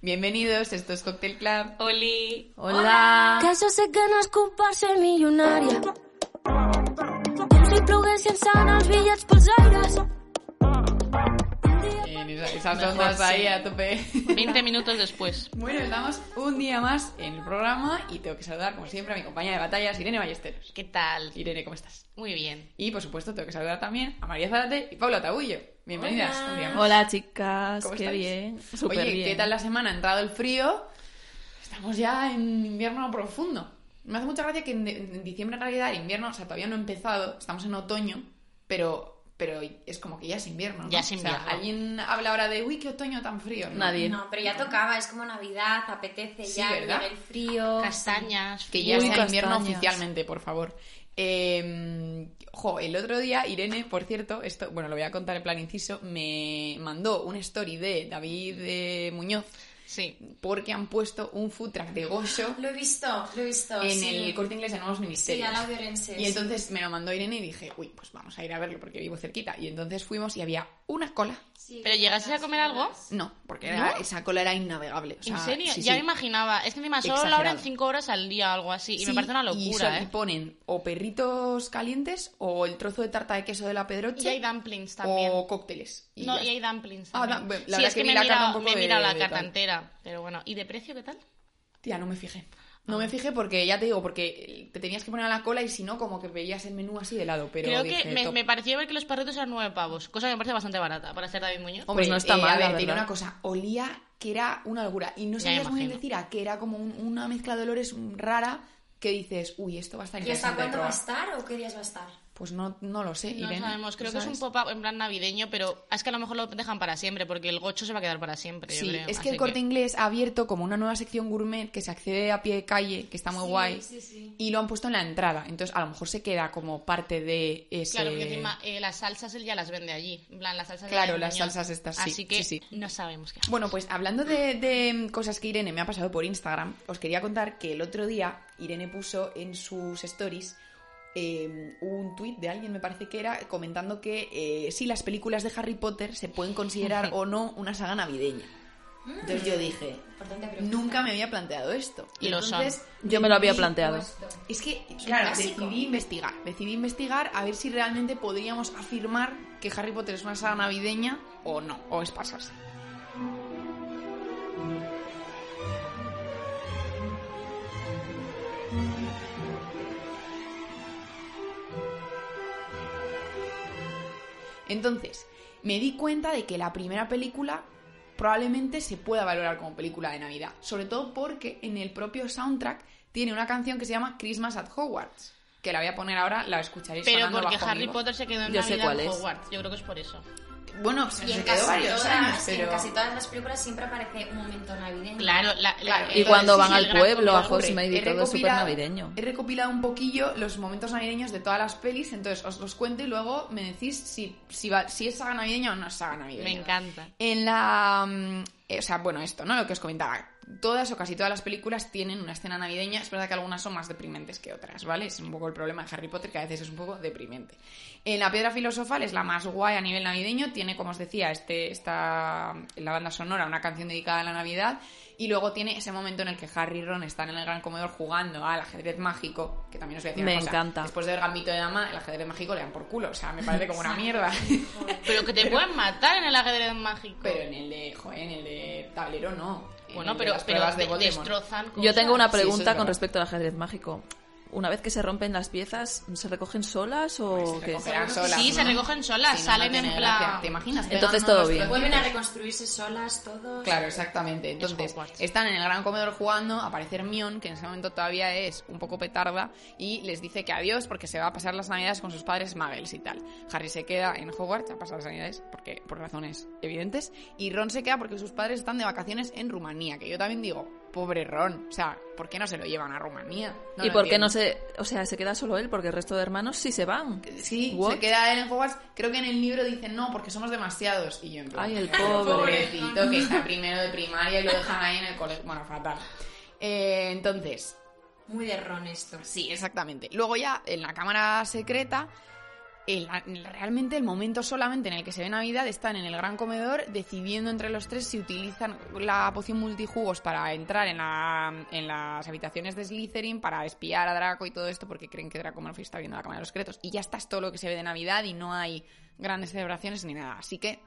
Bienvenidos, esto es Cocktail Club. Oli. Hola. Que jo sé que no és culpa ser milionària. Com si ploguessin sant els bitllets pels aires. En esa- esas Mejor ondas ahí sí. a tope. 20 minutos después. Bueno, estamos un día más en el programa y tengo que saludar, como siempre, a mi compañera de batallas, Irene Ballesteros. ¿Qué tal? Irene, ¿cómo estás? Muy bien. Y, por supuesto, tengo que saludar también a María Zarate y Paula Tabullo. Bienvenidas. Hola. Hola chicas, ¿Cómo qué estáis? bien. Súper Oye, bien. ¿qué tal la semana? Ha entrado el frío. Estamos ya en invierno profundo. Me hace mucha gracia que en, en diciembre, en realidad, el invierno, o sea, todavía no ha empezado. Estamos en otoño, pero, pero es como que ya es invierno. ¿no? Ya es O sea, invierno. ¿Alguien habla ahora de, uy, qué otoño tan frío? ¿no? Nadie. No, pero ya tocaba, es como Navidad, apetece Sí, ya, ¿verdad? el frío. Castañas. Que ya Uy, sea invierno castañas. oficialmente, por favor. Eh, jo, el otro día Irene, por cierto, esto, bueno, lo voy a contar en plan inciso, me mandó un story de David eh, Muñoz Sí. porque han puesto un food truck de Gosho Lo he visto, lo he visto. en sí. el corte inglés de Nuevos Sí, Ministerios. a la Orense. y entonces me lo mandó Irene y dije, uy, pues vamos a ir a verlo porque vivo cerquita. Y entonces fuimos y había una cola. ¿Pero llegaste a comer algo? No, porque era- ¿No? esa cola era innavegable. o sea, ¿En serio? sí, ya sí. me imaginaba. Es que encima solo la abren 5 horas al día o algo así. Y Sí, me parece una y locura, son- y ¿eh? ponen o perritos calientes o el trozo de tarta de queso de la Y Pedroche hay dumplings también. o cócteles. Y no, ya y hay dumplings Ah, la sí, verdad es que que, me la he carta un mirado, poco me he de- mirado la de carta tal. entera. Pero bueno, ¿y de precio qué tal? Tía, no me fijé. No me fijé porque, ya te digo, porque te tenías que poner a la cola y si no, como que veías el menú así de lado. Pero Creo dije, que me, me pareció ver que los perritos eran 9 pavos. Cosa que me parece bastante barata para ser David Muñoz. Hombre, Pues no está eh, mal, A ver, te una cosa. Olía que era una locura. Y no sabías muy bien decir a qué era como un- una mezcla de olores rara que dices, uy, esto va a estar ¿Y hasta cuándo va a probar". estar o qué días va a estar? Pues no, no lo sé, No Irene. sabemos, creo ¿tú que es un pop-up en plan navideño, pero es que a lo mejor lo dejan para siempre, porque el gocho se va a quedar para siempre. yo Sí, creo. es que Así el corte inglés ha abierto como una nueva sección gourmet que se accede a pie de calle, que está muy Sí, guay. sí. Y lo han puesto en la entrada. Entonces, a lo mejor se queda como parte de ese. Claro, porque encima eh, las salsas él ya las vende allí. En plan, las salsas Claro, las salsas estas, sí, Así que no sabemos qué. Bueno, pues hablando de, de cosas que Irene me ha pasado por Instagram, os quería contar que el otro día Irene puso en sus stories eh, un tuit de alguien, me parece que era, comentando que eh, sí, las películas de Harry Potter se pueden considerar o no una saga navideña. Entonces yo dije, nunca me había planteado esto. Y lo son. entonces Yo me lo había planteado. Puesto. Es que, claro, decidí investigar. Decidí investigar a ver si realmente podríamos afirmar que Harry Potter es una saga navideña o no, o es pasarse. Entonces, me di cuenta de que la primera película probablemente se pueda valorar como película de Navidad. Sobre todo porque en el propio soundtrack tiene una canción que se llama Christmas at Hogwarts. Que la voy a poner ahora, la escucharéis Pero sonando porque bajo Harry mi voz. Potter se quedó en Yo sé Navidad cuál en es. Hogwarts. Yo creo que es por eso. Bueno, se, Y en, se quedó varios todas, años, y en casi todas las películas siempre aparece un momento navideño. Claro, la, la- Claro, el- Y cuando van sí, al pueblo, a. Hogsmeade y He todo es súper recopilado- navideño. He recopilado un poquillo los momentos navideños de todas las pelis, entonces os los cuento y luego me decís si, si, va- si es saga navideña o no es saga navideña. Me encanta. En la... mm, eh, o sea, bueno, esto, ¿no? Lo que os comentaba. Todas o casi todas las películas tienen una escena navideña. Es verdad que algunas son más deprimentes que otras, ¿vale? Es un poco el problema de Harry Potter, que a veces es un poco deprimente. En La Piedra Filosofal es la más guay a nivel navideño. Tiene, como os decía, este, esta, en la banda sonora una canción dedicada a la Navidad. Y luego tiene ese momento en el que Harry y Ron están en el gran comedor jugando al ajedrez mágico, que también os voy a decir Me una cosa. encanta. Después del gambito de dama, el ajedrez mágico le dan por culo. O sea, me parece como una mierda. Pero que te pueden matar en el ajedrez mágico. Pero en el de, joder, en el de tablero no. En bueno, pero, las pero pruebas de destrozan Yo tengo una Sí, es pregunta con verdad. respecto al ajedrez mágico. Una vez que se rompen las piezas, ¿se recogen solas o Pues se qué? recogerán solas, Sí, se recogen solas, Si no, no salen en plan- gracia. ¿Te imaginas? Entonces todo bien. Vuelven a reconstruirse solas todos. Claro, exactamente. Entonces, están en el gran comedor jugando, aparece Hermione, que en ese momento todavía es un poco petarda, y les dice que adiós porque se va a pasar las navidades con sus padres muggles y tal. Harry se queda en Hogwarts a pasar las navidades porque, por razones evidentes, y Ron se queda porque sus padres están de vacaciones en Rumanía, que yo también digo, pobre Ron, o sea, ¿por qué no se lo llevan a Rumanía? No ¿Y por qué no se, o sea, se queda solo él? Porque el resto de hermanos sí se van. Sí, What? se queda él en Hogwarts. Creo que en el libro dicen no, porque somos demasiados. Y yo en plan, Ay, el "Ay, pobre". Pobrecito, que está primero de primaria y lo dejan ahí en el colegio. Bueno, fatal. Eh, entonces, Muy de ron esto. sí, exactamente. Luego ya, en la cámara secreta, realmente el momento solamente en el que se ve Navidad están en el gran comedor decidiendo entre los tres si utilizan la poción multijugos para entrar en, la- en las habitaciones de Slytherin para espiar a Draco y todo esto porque creen que Draco Malfoy está viendo la cámara de los secretos y ya está es todo lo que se ve de Navidad y no hay grandes celebraciones ni nada así que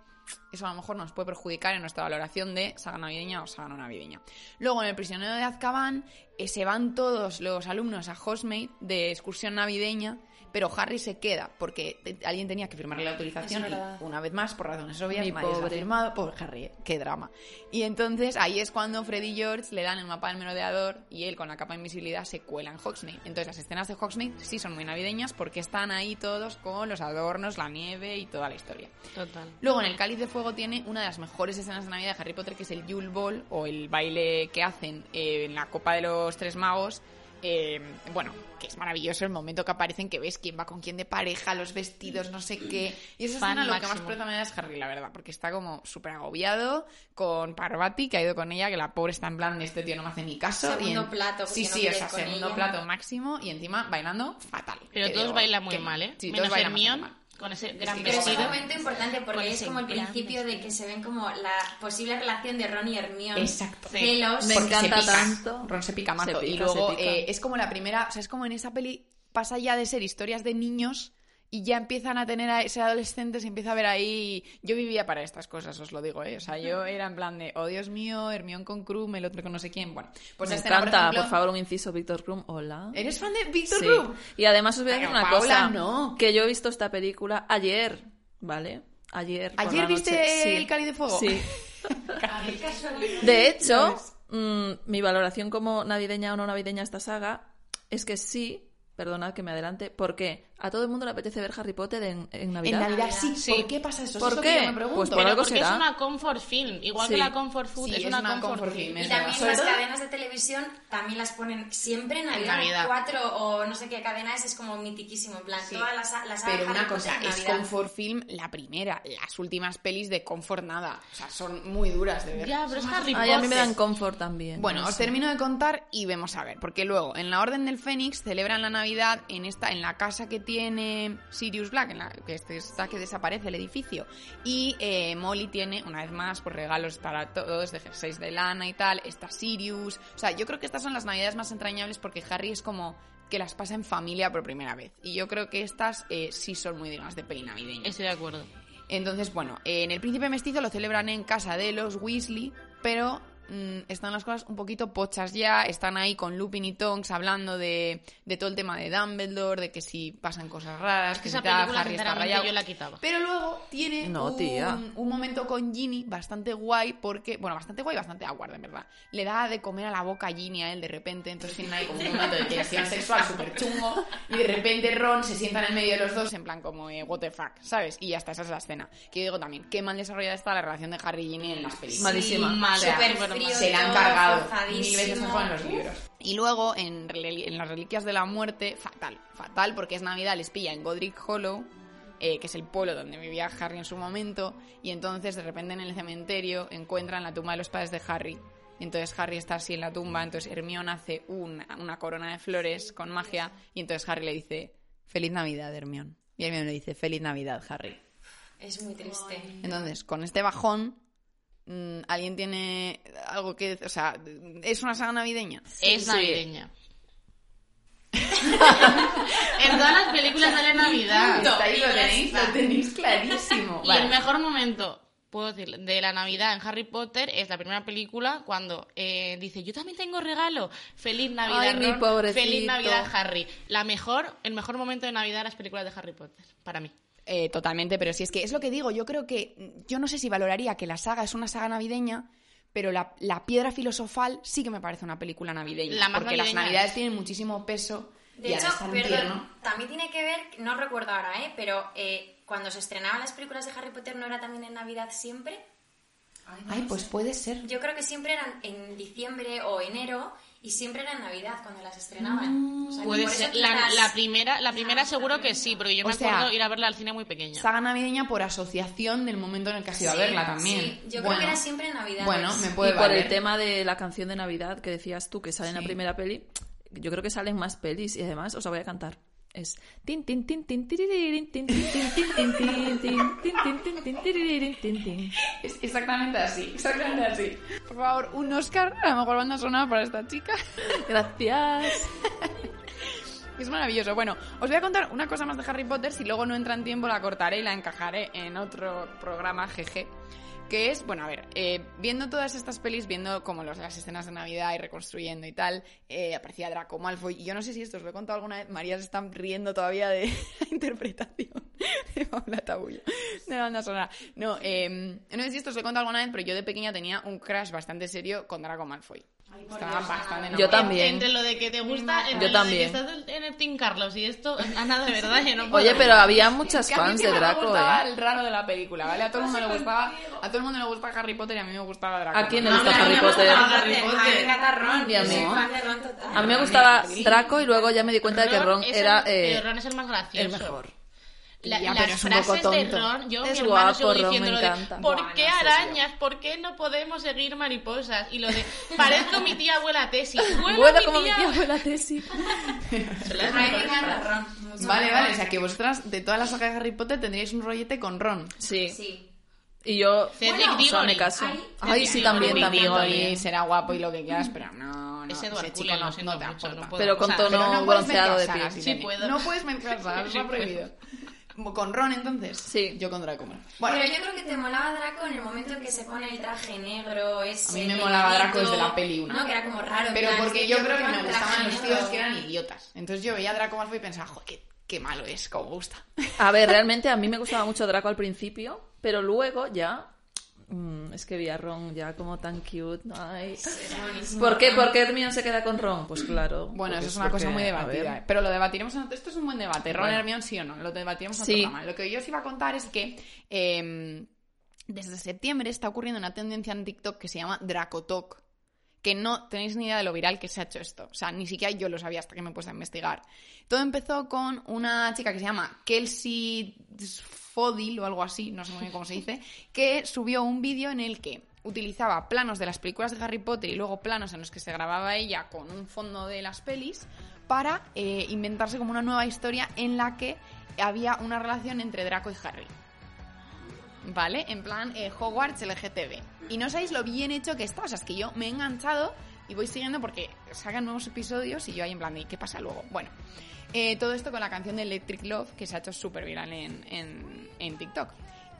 eso a lo mejor nos puede perjudicar en nuestra valoración de saga navideña o saga no navideña. Luego, en El prisionero de Azkaban, eh, se van todos los alumnos a Hogsmeade de excursión navideña, pero Harry se queda porque alguien tenía que firmarle la autorización y, una vez más, por razones obvias, Mi nadie se la ha pobre. firmado. Pobre Harry, ¿eh? qué drama. Y entonces ahí es cuando Freddy y George le dan el mapa del merodeador y él con la capa de invisibilidad se cuela en Hogsmeade. Entonces las escenas de Hogsmeade sí son muy navideñas porque están ahí todos con los adornos, la nieve y toda la historia. Total. Luego en el Cáliz de Fuego tiene una de las mejores escenas de Navidad de Harry Potter, que es el Yule Ball, o el baile que hacen eh, en la Copa de los Tres Magos. Eh, bueno, que es maravilloso el momento que aparecen, que ves quién va con quién de pareja, los vestidos, no sé qué. Y esa Fan escena lo que más presta me da es Harry, la verdad, porque está como súper agobiado con Parvati, que ha ido con ella, que la pobre está en plan, este tío no me hace ni caso. y Segundo en- plato, Sí, no sí, o sea, segundo ella. plato máximo y encima bailando fatal. Pero todos digo, bailan muy que- mal, ¿eh? Sí, Menos todos bailan Hermione, bastante mal. Con ese gran que Pero es un momento importante porque es como el principio de que se ven como la posible relación de Ron y Hermione. Exacto. Celos. Me Porque encanta se pica. tanto. Ron se pica mazo. Se y luego eh, es como la primera, o sea, es como en esa peli pasa ya de ser historias de niños y ya empiezan a tener a ser adolescentes y empieza a ver ahí... Yo vivía para estas cosas, os lo digo, ¿eh? O sea, yo era en plan de, oh Dios mío, Hermione con Krum, el otro con no sé quién. Bueno, pues Me escena, encanta, por, ejemplo- favor, un inciso, Víctor Krum, hola. ¿Eres fan de Víctor Sí. Krum? Y además os voy a decir una cosa. no. Que yo he visto esta película ayer, ¿vale? Ayer. por ¿Ayer la viste noche. Sí. El Cáliz de Fuego? Sí. De hecho, mm, mi valoración como navideña o no navideña esta saga es que sí, perdonad que me adelante, porque a todo el mundo le apetece ver Harry Potter en, en En Navidad. Navidad sí. Sí. ¿Por qué pasa eso? ¿Por Eso qué? que yo me pregunto. Pues por Pero algo porque será. es una comfort film, igual Sí. que la comfort food, Sí, es, es una, una comfort, comfort film. film, Y también las todo- cadenas de televisión también las ponen siempre en Navidad. Navidad. Cuatro o no sé qué cadena es, es como mitiquísimo. En plan, Sí. todas las, las Pero una Potter cosa, en es Navidad. Comfort Film la primera. Las últimas pelis de Comfort nada. O sea, son muy duras de ver. Ya, pero es Harry Ay, a mí me Potter. dan confort también. Bueno, no os sé. termino de contar y vemos a ver, porque luego en la Orden del Fénix celebran la Navidad en esta en la casa que tiene Sirius Black, en la que está que desaparece el edificio y eh, Molly tiene una vez más pues regalos para todos de jerseys de lana y tal, está Sirius, o sea, yo creo que estas son las Navidades más entrañables porque Harry es como que las pasa en familia por primera vez y yo creo que estas eh, sí son muy dignas de peli navideña. Estoy de acuerdo. Entonces, bueno, en el Príncipe Mestizo lo celebran en casa de los Weasley, pero mm, están las cosas un poquito pochas ya. Están ahí con Lupin y Tonks hablando de, de todo el tema de Dumbledore, de que si pasan cosas raras, Es que esa tal, película, Harry está rayado. yo la quitaba. Pero luego tiene No, un, tía. un momento con Ginny bastante guay porque, bueno, bastante guay y bastante awkward, en verdad. Le da de comer a la boca a Ginny a él de repente, entonces tienen ahí como un momento de tensión sexual súper chungo y de repente Ron se sienta en el medio de los dos en plan como, eh, what the fuck, ¿sabes? Y ya está, esa es la escena. Que yo digo también, qué mal desarrollada está la relación de Harry y Ginny en las películas. Malísima. mal, O sea, se la han cargado mil veces mejor en los libros. Y luego, en, las Reliquias de la Muerte, fatal. Fatal porque es Navidad, les pilla en Godric Hollow, eh, que es el pueblo donde vivía Harry en su momento, y entonces de repente en el cementerio encuentran la tumba de los padres de Harry. Entonces Harry está así en la tumba, entonces Hermione hace una, una corona de flores con magia, y entonces Harry le dice, Feliz Navidad, Hermione. Y Hermione le dice, Feliz Navidad, Harry. Es muy triste. Entonces, con este bajón, ¿alguien tiene algo que... O sea, ¿es una saga navideña? es navideña. en todas las películas sale Navidad. Ahí lo tenéis, lo tenéis clarísimo. Y Vale. el mejor momento puedo decir, de la Navidad en Harry Potter es la primera película cuando eh, dice, yo también tengo regalo. Feliz Navidad, Ay, Ron. Feliz Navidad, Harry. La mejor, el mejor momento de Navidad de las películas de Harry Potter, para mí. Eh, totalmente, pero si es que es lo que digo, yo creo que, yo no sé si valoraría que la saga es una saga navideña, pero la, la piedra filosofal sí que me parece una película navideña. La porque las navidades es. tienen muchísimo peso De y hecho, perdón, también tiene que ver, no recuerdo ahora, ¿eh? pero eh, cuando se estrenaban las películas de Harry Potter no era también en Navidad siempre. Ay, pues puede ser. Yo creo que siempre eran en diciembre o enero y siempre era en Navidad cuando las estrenaban. O sea, Puede ser. La, quizás- la primera, la primera seguro que sí, porque yo O me sea, acuerdo ir a verla al cine muy pequeña. Saga navideña por asociación del momento en el que has ido a verla también. sí, yo creo Bueno, que era siempre en Navidad. Bueno, me puede y por valer. el tema de la canción de Navidad que decías tú, que sale en la primera peli, yo creo que salen más pelis y además os la voy a cantar. Es tin tin tin tin tin tin tin Es exactamente así, exactamente así. Por favor, un Oscar a lo mejor banda sonora para esta chica. Gracias. Es maravilloso. Bueno, os voy a contar una cosa más de Harry Potter. Si luego no entra en tiempo, la cortaré y la encajaré en otro programa, jeje. Que es, bueno, a ver, eh, viendo todas estas pelis, viendo como los, las escenas de Navidad y reconstruyendo y tal, eh, aparecía Draco Malfoy. Y yo no sé si esto os lo he contado alguna vez. María se están riendo todavía de la interpretación de Paula Tabullo de la banda sonora. No, eh, no sé si esto os lo he contado alguna vez, pero yo de pequeña tenía un crush bastante serio con Draco Malfoy. Estaba bastante Yo también. Entre lo de que te gusta, entre Yo lo también. de que estás en el Team Carlos y esto, Ana, de verdad, yo no puedo. Oye, pero había muchas Que a mí fans de me Draco, gustaba ¿eh? el raro de la película, ¿vale? A todo el mundo le gustaba, a todo el mundo le gustaba Harry Potter y a mí me gustaba Draco. ¿A quién le gusta Harry Potter? A mí me Potter. encanta Ron. Y a mí. A me gustaba Draco y luego ya me di cuenta de que Ron es era el, eh, pero Ron es el más gracioso. el mejor. La- Ya, las pero es un poco frases de tonto. Ron, yo Es mi hermano guapo, sigo Ron, diciendo lo de. ¿por Buah, qué no arañas? ¿Por qué no podemos seguir mariposas? Y lo de parezco mi tía abuela Tessie. Vuela Bueno, mi como mi tía tía abuela Tessie. Son las Vale, vale, o sea que vosotras de toda la saga de Harry Potter tendríais un rollete con Ron. Sí. Sí. Y yo, o sea, Diggory. me caso. Ay, Ay, sí, también, también, también. Y será guapo y lo que quieras, pero no, no. Es Edward ese chico no, no te mucho, no puedo. Pero con O sea, tono no puedes bronceado de piel. sagas, Sí puedo. No puedes mezclar sagas, Sí está prohibido. Con Ron, entonces. Sí. Yo con Draco. Bueno, Pero yo creo que te molaba Draco en el momento en que se pone el traje negro, ese A mí me molaba Draco desde la peli. No, que era como raro. pero plan, porque yo creo que me gustaban los tíos que eran idiotas. Entonces yo veía a Draco Malfoy y pensaba, joder, qué, qué malo es, cómo gusta. A ver, realmente a mí me gustaba mucho Draco al principio, pero luego ya... mm, es que vi a Ron ya como tan cute. Ay. ¿Por qué? ¿Por qué Hermione se queda con Ron? Pues claro. Bueno, eso es una cosa muy debatida. ¿eh? Pero lo debatiremos en otro... Esto es un buen debate. Ron Bueno. Hermione sí o no. Lo debatiremos en Sí. otro programa. Lo que yo os iba a contar es que... eh, desde septiembre está ocurriendo una tendencia en TikTok que se llama Dracotalk. Que no tenéis ni idea de lo viral que se ha hecho esto. O sea, ni siquiera yo lo sabía hasta que me puse a investigar. Todo empezó con una chica que se llama Kelsey Fodil o algo así, no sé muy bien cómo se dice, que subió un vídeo en el que utilizaba planos de las películas de Harry Potter y luego planos en los que se grababa ella con un fondo de las pelis para eh, inventarse como una nueva historia en la que había una relación entre Draco y Harry. ¿Vale? En plan eh, Hogwarts LGTB. Y no sabéis lo bien hecho que está. O sea, es que yo me he enganchado y voy siguiendo porque sacan nuevos episodios y yo ahí en plan ¿y qué pasa luego? Bueno, eh, todo esto con la canción de Electric Love que se ha hecho súper viral en, en, en TikTok.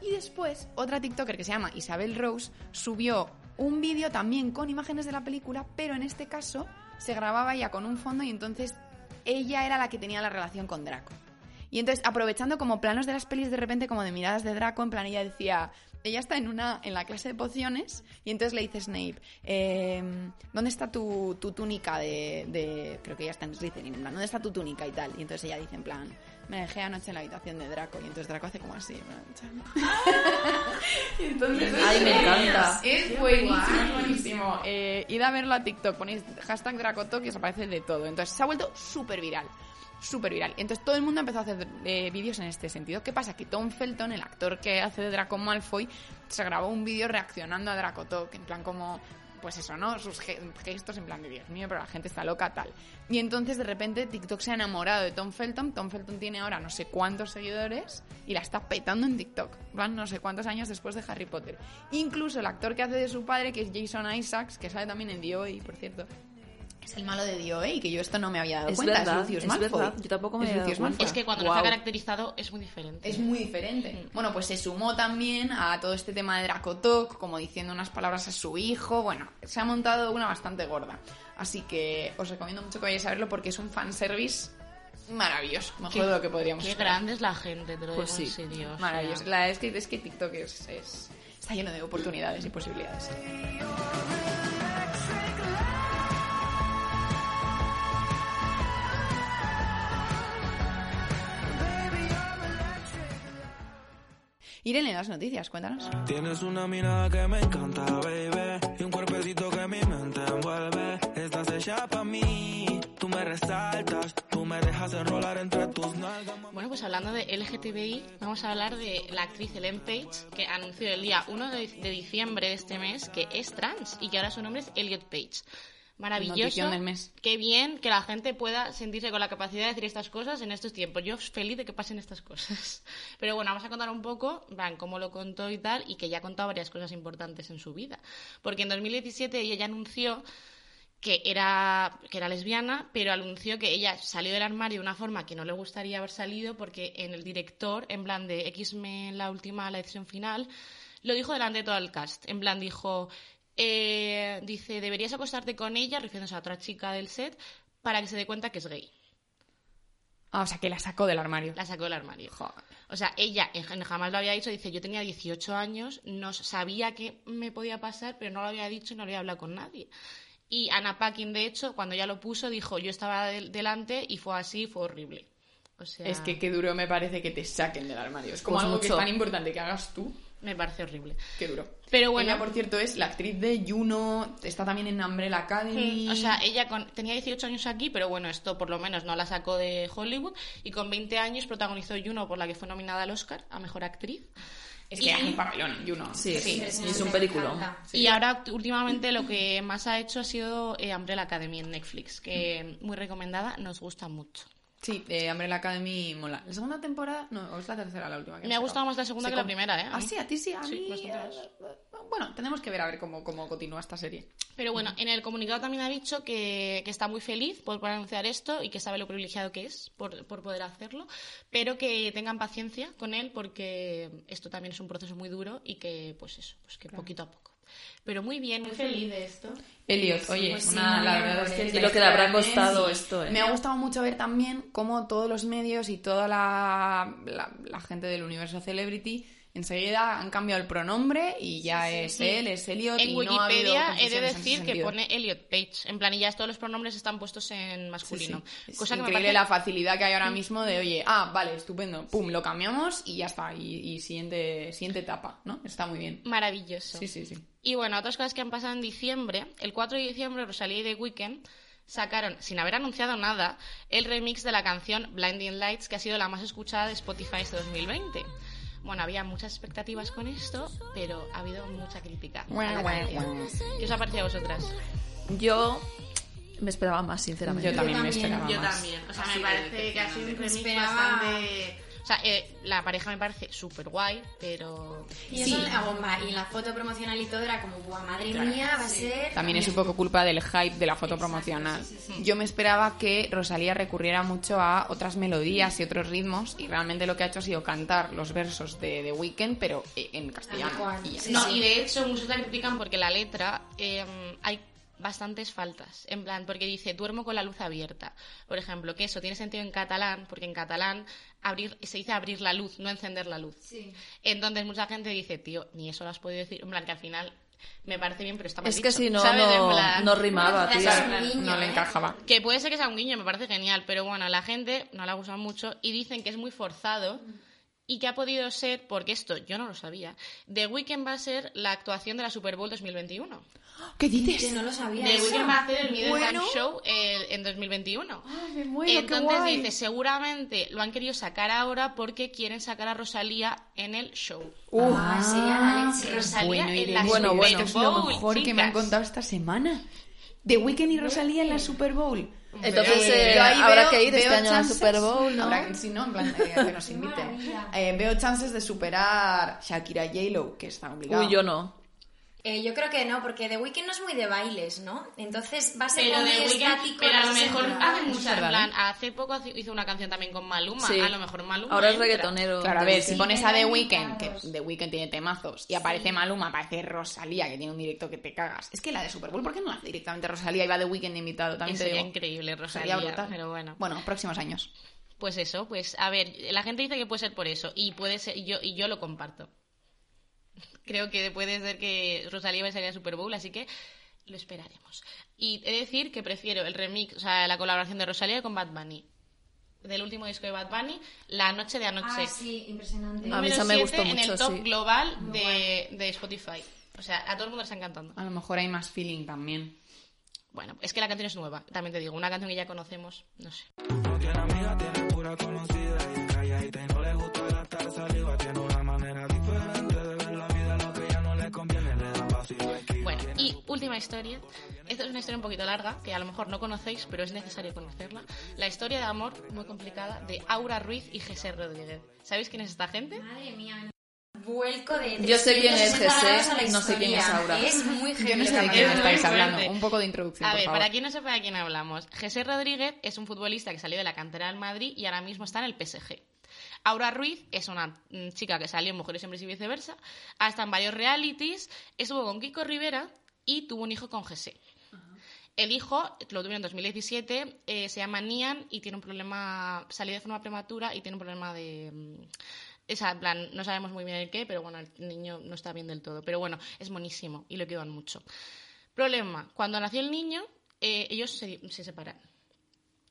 Y después, otra TikToker que se llama Isabel Rose subió un vídeo también con imágenes de la película, pero en este caso se grababa ya con un fondo y entonces ella era la que tenía la relación con Draco. Y entonces, aprovechando como planos de las pelis de repente, como de miradas de Draco, en plan ella decía, ella está en una en la clase de pociones y entonces le dice Snape, eh, ¿dónde está tu, tu túnica de, de- Creo que ella está en Slytherin, en plan, ¿dónde está tu túnica y tal? Y entonces ella dice en plan, me dejé anoche en la habitación de Draco y entonces Draco hace como así, en plan, "Chan". Y entonces, Ay, me encanta. Es buenísimo, es buenísimo. Eh, id a verlo a TikTok, ponéis hashtag Dracotok y os aparece de todo. Entonces se ha vuelto súper viral. Súper viral. Entonces todo el mundo empezó a hacer eh, vídeos en este sentido. ¿Qué pasa? Que Tom Felton, el actor que hace de Draco Malfoy, se grabó un vídeo reaccionando a Dracotok. En plan como, pues eso, ¿no? Sus ge- gestos en plan de Dios mío, pero la gente está loca, tal. Y entonces de repente TikTok se ha enamorado de Tom Felton. Tom Felton tiene ahora no sé cuántos seguidores y la está petando en TikTok. Van no sé cuántos años después de Harry Potter. Incluso el actor que hace de su padre, que es Jason Isaacs, que sale también en The OA, por cierto, es el malo de Dio, ¿eh? Y que yo esto no me había dado Es cuenta. verdad, es Lucius es Malfoy. verdad. Yo tampoco me Es había dado Lucius cuenta. Malfoy. Es que cuando Guau. no está caracterizado es muy diferente. Es muy diferente. Bueno, pues se sumó también a todo este tema de Draco Talk, como diciendo unas palabras a su hijo. Bueno, se ha montado una bastante gorda. Así que os recomiendo mucho que vayáis a verlo porque es un fanservice maravilloso. Mejor Qué- de lo que podríamos Qué esperar. grande es la gente, te lo Pues digo sí, en serio. o sea. Maravilloso. La, es, que, es que TikTok es, es- está lleno de oportunidades y posibilidades. Irene, las noticias, cuéntanos. Tienes una mirada que me encanta, baby. Y un cuerpecito que mi mente envuelve. Estás hecha para mí. Tú me resaltas. Tú me dejas enrolar entre tus nalgas. Bueno, pues hablando de LGTBI, vamos a hablar de la actriz Ellen Page, que anunció el día 1 de, de diciembre de este mes que es trans y que ahora su nombre es Elliot Page. Maravilloso. Del. Qué bien que la gente pueda sentirse con la capacidad de decir estas cosas en estos tiempos. Yo feliz de que pasen estas cosas. Pero bueno, vamos a contar un poco, van, cómo lo contó y tal, y que ya ha contado varias cosas importantes en su vida. Porque en 2017 ella ya anunció que era, que era lesbiana, pero anunció que ella salió del armario de una forma que no le gustaría haber salido porque en el director, en plan de X-Men, la última, la edición final, lo dijo delante de todo el cast. En plan dijo, eh, dice, deberías acostarte con ella, refiriéndose a otra chica del set, para que se dé cuenta que es gay. Ah, o sea, que la sacó del armario. La sacó del armario. Joder. O sea, ella jamás lo había dicho, dice, yo tenía 18 años, no sabía que me podía pasar, pero no lo había dicho y no había hablado con nadie. Y Anna Paquin, de hecho, cuando ya lo puso, dijo, yo estaba del- delante y fue así, fue horrible. O sea, Es que qué duro me parece que te saquen del armario. Es como Pues algo que es tan importante que hagas tú. Me parece horrible. Qué duro. Pero bueno. Ella, por cierto, es la actriz de Juno. Está también en Umbrella Academy. O sea, ella con- tenía 18 años aquí, pero bueno, esto por lo menos no la sacó de Hollywood. Y con 20 años protagonizó Juno, por la que fue nominada al Oscar a Mejor Actriz. es que y- hace un papelón, Juno. Sí, Sí, sí, es un peliculón. Y ahora últimamente lo que más ha hecho ha sido eh, Umbrella Academy en Netflix, que muy recomendada, nos gusta mucho. Sí, eh, Umbrella Academy mola. ¿La segunda temporada? No, o es la tercera, la última. que Me ha gustado más la segunda Se que la primera, ¿eh? Ah, sí, a ti sí, a Sí, mí. más. eh, Bueno, tenemos que ver a ver cómo, cómo continúa esta serie. Pero bueno, en el comunicado también ha dicho que, que está muy feliz por poder anunciar esto y que sabe lo privilegiado que es por, por poder hacerlo, pero que tengan paciencia con él porque esto también es un proceso muy duro y que, pues eso, pues que poquito a poco. Pero muy bien, muy feliz de esto. Elliot, oye, pues sí, una- la verdad es que es lo que le habrá costado esto, ¿eh? Me ha gustado mucho ver también cómo todos los medios y toda la, la, la gente del universo celebrity enseguida han cambiado el pronombre y ya es él, es Elliot En y no ha Wikipedia he de decir que pone Elliot Page. En plan, y ya todos los pronombres están puestos en Sí, masculino. sí. Es Cosa que me increíble parece la facilidad que hay ahora mismo de, oye, ah, vale, estupendo, pum, lo cambiamos y ya está, y, y siguiente, siguiente etapa, ¿no? Está muy bien. maravilloso. Sí, sí, sí. Y bueno, otras cosas que han pasado en diciembre. El 4 de diciembre, Rosalía y The Weeknd sacaron, sin haber anunciado nada, el remix de la canción Blinding Lights, que ha sido la más escuchada de Spotify este 2020. Bueno, había muchas expectativas con esto, pero ha habido mucha crítica. a la canción. ¿Qué os ha parecido a vosotras? Yo me esperaba más, sinceramente. Yo también me también, esperaba Yo más. también. O sea, Así me parece que ha sido un remix Esperaba- bastante... O sea, eh, la pareja me parece súper guay, pero... Y eso la bomba. Y en la foto promocional y todo era como, buah, madre mía, va a ser... También es un poco culpa del hype de la foto promocional. Yo me esperaba que Rosalía recurriera mucho a otras melodías y otros ritmos y realmente lo que ha hecho ha sido cantar los versos de The Weeknd pero eh, en castellano. Y. Sí, no, sí. y de hecho muchos la critican porque la letra eh, hay bastantes faltas. En plan, porque dice duermo con la luz abierta. Por ejemplo, que eso tiene sentido en catalán, porque en catalán abrir se dice abrir la luz, no encender la luz. Entonces mucha gente dice, tío, ni eso lo has podido decir. En plan, que al final me parece bien, pero está mal Es que si no, no, plan- no rimaba, guiño, no le ¿eh? encajaba. Que puede ser que sea un guiño, me parece genial, pero bueno, a la gente no le ha gustado mucho y dicen que es muy forzado y que ha podido ser, porque esto yo no lo sabía, The Weeknd va a ser la actuación de la Super Bowl 2021. ¿Qué dices? Que no lo sabía. The. Weeknd va a hacer el Middle Bueno. Time Show eh, en 2021. me muero, qué Entonces guay. dice, seguramente lo han querido sacar ahora porque quieren sacar a Rosalía en el show. Ah, sería la leche. Rosalía Bueno, en la Bueno, Super bueno. esto es lo Bowl, mejor que me han chicas. contado esta semana. The Weeknd y Rosalía en la Super Bowl. Entonces Yo eh, ahí habrá veo- que ir este veo año a la Super Bowl, ¿no? habrá que- sí, ¿no? En plan, eh, que nos inviten. Eh, veo chances de superar Shakira J-Lo, que está obligado. Uy, yo no. Eh, yo creo que no, porque The Weeknd no es muy de bailes, ¿no? Entonces va a ser Pero muy Weeknd, estático. pero a lo mejor hace muchas, plan, hace poco hizo una canción también con Maluma, Sí. a lo mejor Maluma Ahora es entra. reggaetonero. Claro, a The ver, si pones a The Weeknd, que. The Weeknd tiene temazos, y aparece Maluma, aparece Rosalía, que tiene un directo que te cagas. Es que la de Super Bowl, ¿por qué no la hace directamente Rosalía y va The Weeknd de invitado? También te Sería digo. increíble, Sería Rosalía, brutal. pero bueno. Bueno, próximos años. Pues eso, pues a ver, la gente dice que puede ser por eso y puede ser y yo y yo lo comparto. Creo que puede ser que Rosalía vaya a salir a Super Bowl, así que lo esperaremos. Y he de decir que prefiero el remix, o sea, la colaboración de Rosalía con Bad Bunny. Del último disco de Bad Bunny, La noche de anoche. Ah, sí, impresionante. A mí esa me gustó siete en mucho, el top sí. global de, de Spotify. O sea, a todo el mundo le está encantando. A lo mejor hay más feeling también. Bueno, es que la canción es nueva, también te digo, una canción que ya conocemos, no sé. No tiene amiga, tiene pura conocida historia. Esta es una historia un poquito larga, que a lo mejor no conocéis, pero es necesario conocerla. La historia de amor muy complicada de Aura Ruiz y José Rodríguez. ¿Sabéis quién es esta gente? Madre mía, vuelco de Yo sé quién es 360 Jesse, grados a la no sé quién es. Aura. Es muy Yo heavy no sé de quién Es estáis fuerte. hablando. Un poco de introducción, A por ver, favor. para quien no sepa de quién hablamos, José Rodríguez es un futbolista que salió de la cantera del Madrid y ahora mismo está en el PSG. Aura Ruiz es una mm, chica que salió en Mujeres Hombres y viceversa, ha estado en varios realities, estuvo con Kiko Rivera y tuvo un hijo con José. El hijo lo tuvieron en 2017, eh, se llama Nian y tiene un problema, salió de forma prematura y tiene un problema de... mm, esa, en plan, no sabemos muy bien el qué, pero bueno, el niño no está bien del todo. Pero bueno, es monísimo y lo quedan mucho. Problema, cuando nació el niño, eh, ellos se, se separan.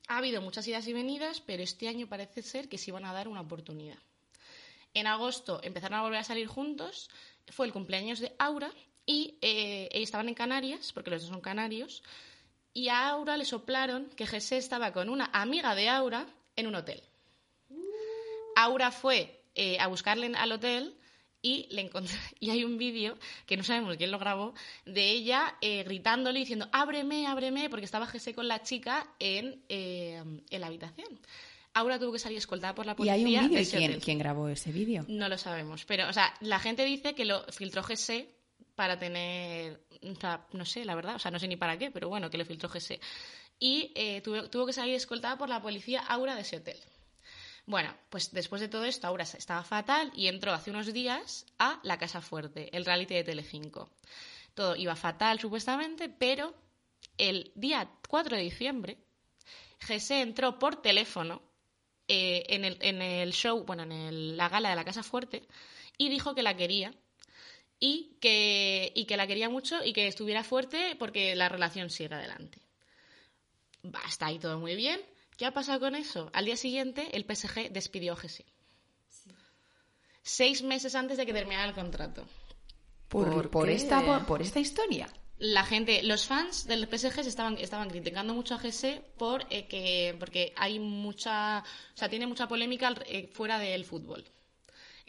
Ha habido muchas idas y venidas, pero este año parece ser que se iban a dar una oportunidad. En agosto empezaron a volver a salir juntos, fue el cumpleaños de Aura y eh, ellos estaban en Canarias, porque los dos son canarios, y a Aura le soplaron que José estaba con una amiga de Aura en un hotel. Aura fue eh, a buscarle al hotel y le encontró y hay un vídeo que no sabemos quién lo grabó de ella eh, gritándole y diciendo ábreme ábreme porque estaba José con la chica en, eh, en la habitación Aura tuvo que salir escoltada por la ¿Y policía hay un vídeo quién, quién grabó ese vídeo? no lo sabemos pero o sea la gente dice que lo filtró José para tener o sea, no sé la verdad o sea no sé ni para qué pero bueno que lo filtró José y eh, tuvo, tuvo que salir escoltada por la policía Aura de ese hotel bueno, pues después de todo esto, Aura estaba fatal y entró hace unos días a La Casa Fuerte, el reality de Telecinco. Todo iba fatal supuestamente, pero el día 4 de diciembre, José entró por teléfono eh, en, el, en el show, bueno, en el- la gala de La Casa Fuerte y dijo que la quería y que, y que la quería mucho y que estuviera fuerte porque la relación sigue adelante. Hasta ahí todo muy bien. ¿Qué ha pasado con eso? Al día siguiente, el PSG despidió a Jesse. Seis meses antes de que terminara el contrato. ¿Por, ¿Por esta, por, por esta historia? La gente, los fans del PSG se estaban, estaban criticando mucho a Jesse por, eh, que, porque hay mucha, o sea, tiene mucha polémica eh, fuera del fútbol.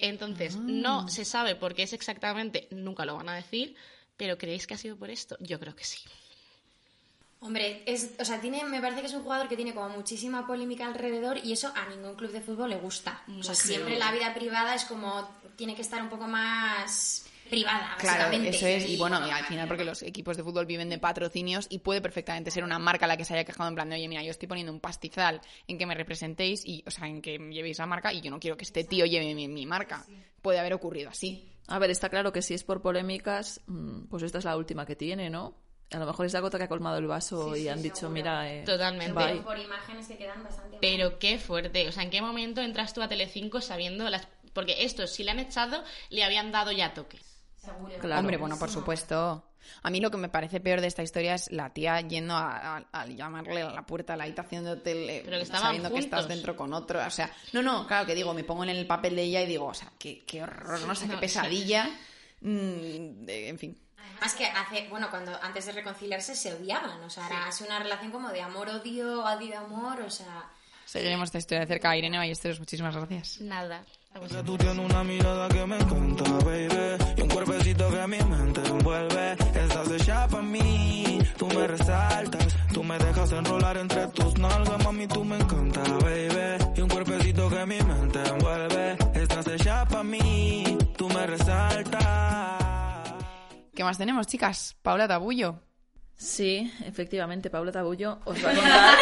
Entonces, no se sabe por qué es exactamente, nunca lo van a decir, pero ¿creéis que ha sido por esto? Yo creo que sí. Hombre, es, o sea, tiene, me parece que es un jugador que tiene como muchísima polémica alrededor y eso a ningún club de fútbol le gusta. O sea, siempre la vida privada es como, tiene que estar un poco más privada, Claro, básicamente. eso es. Y bueno, y al final porque los equipos de fútbol viven de patrocinios y puede perfectamente ser una marca la que se haya quejado en plan de, oye, mira, yo estoy poniendo un pastizal en que me representéis y, o sea, en que llevéis la marca y yo no quiero que este tío lleve mi, mi marca. Puede haber ocurrido así. A ver, está claro que si es por polémicas, mm, pues esta es la última que tiene, ¿no? A lo mejor es la gota que ha colmado el vaso y han dicho, mira, eh, Totalmente. bye. Por imágenes que quedan bastante Pero qué fuerte. O sea, ¿en qué momento entras tú a Telecinco sabiendo las... Porque estos, si le han echado, le habían dado ya toques. Claro. Hombre, bueno, por supuesto. A mí lo que me parece peor de esta historia es la tía yendo a, a- a llamarle a la puerta a la habitación de hotel eh, Pero que sabiendo que estás juntos. dentro con otro. O sea, no, no, claro que digo, me pongo en el papel de ella y digo, o sea, qué, qué horror, no sé, qué No, pesadilla. Mm, de- en fin. Además que hace, bueno, cuando antes de reconciliarse se odiaban, o sea, era así una relación como de amor-odio, odio-amor, o sea... Seguiremos esta historia de cerca. Irene Ballesteros, muchísimas gracias. Nada. A Que vosotros. tú tienes una mirada que me encanta, baby. Y un cuerpecito que mi mente envuelve. Estás hecha para mí. Tú me resaltas. Tú me dejas enrolar entre tus nalgas, mami. Tú me encanta, baby. Y un cuerpecito que mi mente envuelve. Estás hecha para mí. Tú me resaltas. ¿Qué ¿qué más tenemos, chicas? Paula Tabullo. Sí, efectivamente, Paula Tabullo os va a contar.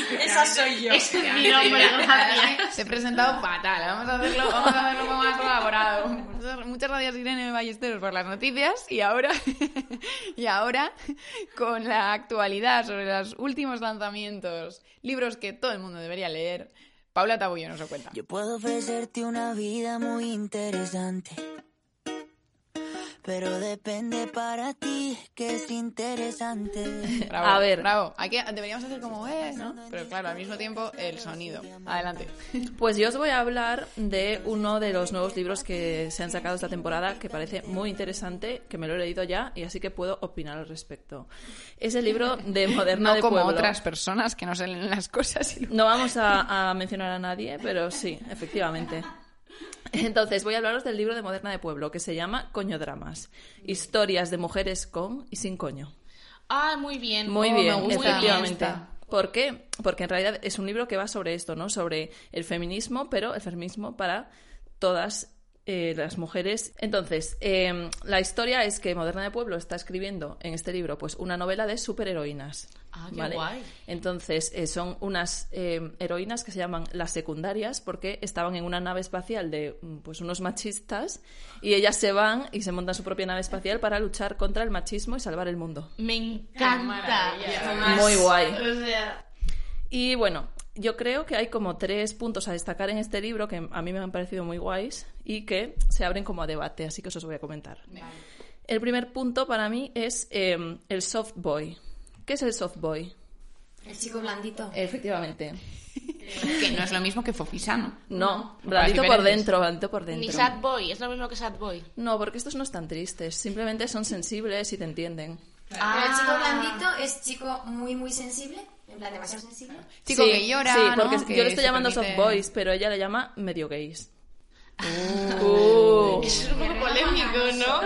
Esa soy yo. Es mi nombre, gracias. Te he presentado fatal. Vamos a hacerlo, vamos a hacerlo como más elaborado. Muchas- Muchas gracias, Irene Ballesteros, por las noticias. Y ahora, y ahora, con la actualidad sobre los últimos lanzamientos, libros que todo el mundo debería leer, Paula Tabullo nos lo cuenta. Yo puedo ofrecerte una vida muy interesante. Pero depende para ti que es interesante. Bravo, A ver. bravo. Hay que, deberíamos hacer como, eh, ¿no? Pero claro, al mismo tiempo, el sonido. Adelante. Pues yo os voy a hablar de uno de los nuevos libros que se han sacado esta temporada que parece muy interesante, que me lo he leído ya y así que puedo opinar al respecto. Es el libro de Moderna No de como Pueblo. otras personas que no se leen las cosas y No vamos a, a mencionar a nadie, pero sí, efectivamente. Entonces, voy a hablaros del libro de Moderna de Pueblo, que se llama Coñodramas. Historias de mujeres con y sin coño. Ah, muy bien. Muy Oh, bien, me gusta. efectivamente. me gusta. ¿Por qué? Porque en realidad es un libro que va sobre esto, ¿no? Sobre el feminismo, pero el feminismo para todas eh, las mujeres. Entonces, eh, la historia es que Moderna de Pueblo está escribiendo en este libro pues una novela de superheroínas. Ah, qué ¿vale? guay. Entonces, eh, son unas eh, heroínas que se llaman las secundarias porque estaban en una nave espacial de mm, pues unos machistas y ellas se van y se montan su propia nave espacial para luchar contra el machismo y salvar el mundo. Me encanta. Muy guay. O sea, Y bueno, yo creo que hay como tres puntos a destacar en este libro que a mí me han parecido muy guays y que se abren como a debate, así que os los voy a comentar. El primer punto para mí es eh, el soft boy. ¿Qué es el soft boy? El chico blandito. Efectivamente. que no es lo mismo que Fofisano. No, blandito por dentro, blandito por ni dentro. Sad Boy, es lo mismo que Sad Boy. No, porque estos no están tristes, simplemente son sensibles y te entienden. Pero el chico blandito es chico muy, muy sensible. En plan, demasiado sensible. Chico Sí, que llora, Sí, ¿no? porque Que yo le estoy llamando permite- soft boys, pero ella le llama medio gays. Uh. Es un poco polémico, ¿no?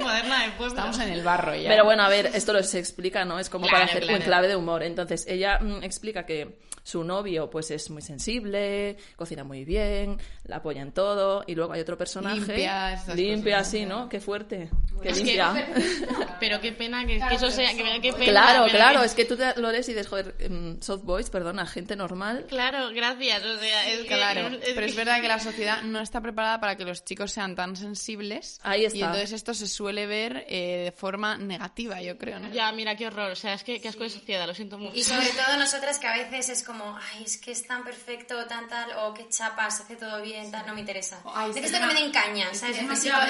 Moderna de pueblo. Estamos en el barro ya. Pero bueno, a ver, esto lo se explica, ¿no? Es como Claro, para hacer claro. un clave de humor. Entonces, ella mm, explica que su novio, pues, es muy sensible, cocina muy bien, la apoya en todo, y luego hay otro personaje... Limpia, limpia, cosas. sí, ¿no? Qué fuerte, qué Es que-. Pero qué pena que, que eso sea, que, qué pena. Claro, claro, que- es que tú te lo lees y dices, joder, em, soft boys, perdona, gente normal. Claro, gracias. O sea, es que, Claro, es pero es que- verdad que la sociedad no está preparada para que los chicos sean tan sensibles. Ahí está. Y entonces esto se suele ver eh, de forma negativa, yo creo, ¿no? Ya, mira, qué horror. O sea, es que qué asco de sociedad, lo siento mucho. Y sobre todo nosotras que a veces es como, ay, es que es tan perfecto, tan tal, o qué chapas, hace todo bien, tal, no me interesa. Ay, es que que me den caña, ¿sabes?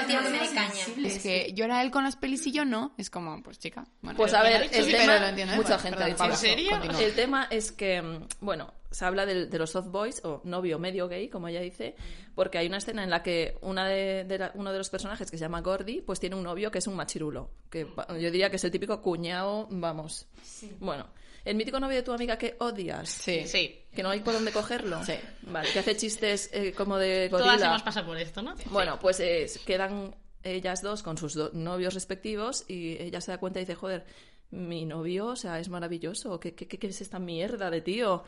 Tío que me dé caña. Es que llora él con las pelis y yo no. Es como, pues chica. Bueno, Pues a ¿quién ha ver, dicho? el Sí, tema, lo entiendo, mucha Bueno, gente perdón, ha dicho Paula, ¿En serio? continúa. El tema es que, bueno, se habla del- de, los soft boys, o novio medio gay, como ella dice, porque hay una escena en la que una de, de la- uno de los personajes, que se llama Gordy, pues tiene un novio que es un machirulo, que yo diría que es el típico cuñado, vamos. Bueno, el mítico novio de tu amiga que odias, Sí. Sí, que no hay por dónde cogerlo, Sí. vale, que hace chistes eh, como de todas gorila. hemos pasado por esto, ¿no? Bueno, pues eh, quedan ellas dos con sus do- novios respectivos y ella se da cuenta y dice, joder, mi novio, o sea, es maravilloso, ¿qué, qué, qué- es esta mierda de tío?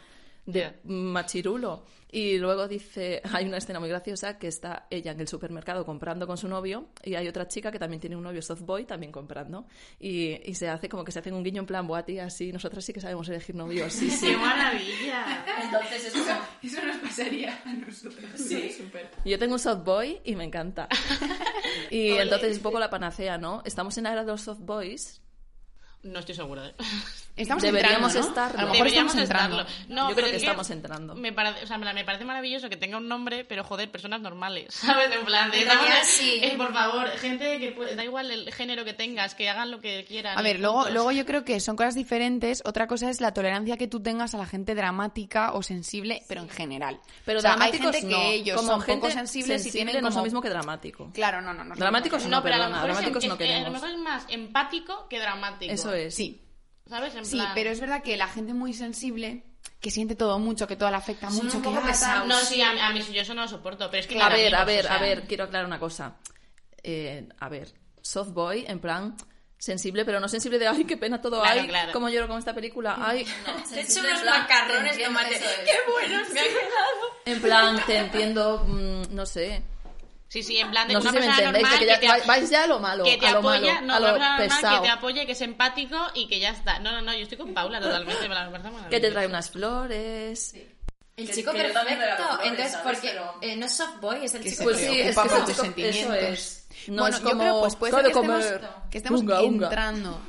De machirulo. Y luego dice, hay una escena muy graciosa que está ella en el supermercado comprando con su novio y hay otra chica que también tiene un novio soft boy también comprando. Y, y se hace como que se hacen un guiño en plan, buah, tía, así, nosotras sí que sabemos elegir novios, sí, sí. ¡Qué maravilla! Entonces es como... Eso nos pasaría a nosotros. Sí, súper. Yo tengo un soft boy y me encanta. y entonces es un poco la panacea, ¿no? Estamos en la era de los soft boys. No estoy segura. ¿eh? Estamos Deberíamos entrando, ¿no? estarlo. A lo mejor Deberíamos estamos entrando. No, Yo pero creo que es estamos entrando. Me parece, o sea, me parece maravilloso que tenga un nombre, pero joder, personas normales, ¿sabes? En plan, de, sí. eh, por favor, gente que puede- da igual el género que tengas, que hagan lo que quieran. A ver, y luego, luego yo creo que son cosas diferentes. Otra cosa es la tolerancia que tú tengas a la gente dramática o sensible, pero en general. Pero O sea, hay dramáticos gente no. que ellos como son gente poco sensibles y sensible tienen no es lo mismo que dramático. Claro, no, no, no. Dramáticos no. pero a lo perdona, mejor, es, no eh, a lo mejor es más empático que dramático. Eso es. Sí, ¿Sabes? En sí, plan- pero es verdad que la gente muy sensible, que siente todo mucho, que todo le afecta Son mucho, un que poco pesados. No, sí, a, a mí yo eso no lo soporto, pero es que A ver, a amigos, ver, o sea, a ver, quiero aclarar una cosa. Eh, a ver, soft boy, en plan sensible, pero no sensible de ay, qué pena todo, Claro, ay, claro. cómo lloro con esta película, ay, Te he hecho unos macarrones de tomate. ¡Qué buenos! en plan, te entiendo, mm, no sé. Sí, sí, en plan de No sé una si me persona entendéis, normal que ya que te, vais ya a lo malo, que te a lo apoya, malo, no, a lo normal pesado. que te apoye, que es empático y que ya está. No, no, no, yo estoy con Paula totalmente, me la me Que te trae unas flores. El Que- chico que yo perfecto. Entonces, porque Pero- eh, no es soft boy, es el Que chico Pues sí, es que tus sentimientos. eso es. No bueno, es yo como, creo pues puede "Tengo ser que estemos, comer que estemos unga, unga". entrando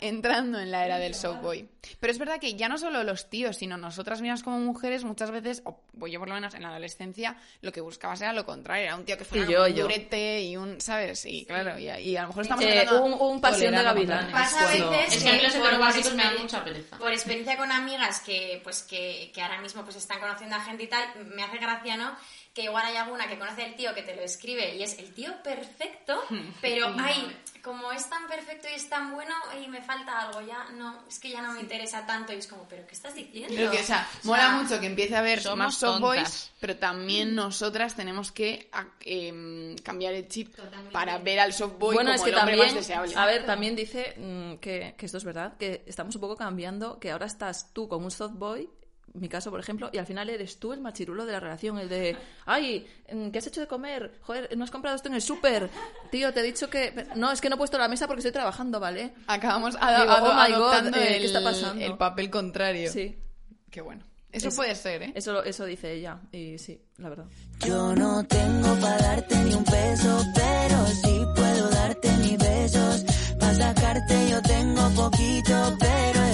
entrando en la era del softboy. Pero es verdad que ya no solo los tíos, sino nosotras mismas como mujeres muchas veces, o yo por lo menos en la adolescencia, lo que buscabas era lo contrario, era un tío que fuera Y yo, un yo. durete y un, ¿sabes? Y claro, y, y a lo mejor estamos Eh, hablando un- un pasión de gavilanes. Pasa a Cuando- veces Es que a mí los por- heterobásicos me dan mucha pereza. Por experiencia con amigas que, pues, que, que ahora mismo pues están conociendo a gente y tal, me hace gracia, ¿no? Que igual hay alguna que conoce al tío que te lo escribe y es el tío perfecto, pero ay, como es tan perfecto y es tan bueno y me falta algo, ya no, es que ya no me interesa tanto y es como, pero ¿qué estás diciendo? Creo que, o sea, O mola sea, mucho que empiece a haber más softboys, tontas. pero también nosotras tenemos que a- em, cambiar el chip para ver al softboy bueno, como es que el hombre también, más deseable. a ver, también dice mm, que, que esto es verdad, que estamos un poco cambiando, que ahora estás tú como un soft boy, mi caso, por ejemplo, y al final eres tú el machirulo de la relación, el de, ay, mm, ¿qué has hecho de comer? Joder, no has comprado esto en el súper. Tío, te he dicho que... No, es que no he puesto la mesa porque estoy trabajando, ¿vale? Acabamos ado- Digo, ado- oh my God, eh, ¿qué el, está pasando? el papel contrario. Sí. Qué bueno. Eso Es- puede ser, ¿eh? Eso, eso dice ella, y sí, la verdad. Yo no tengo para darte ni un peso, pero sí puedo darte mis besos. Para sacarte yo tengo poquito, pero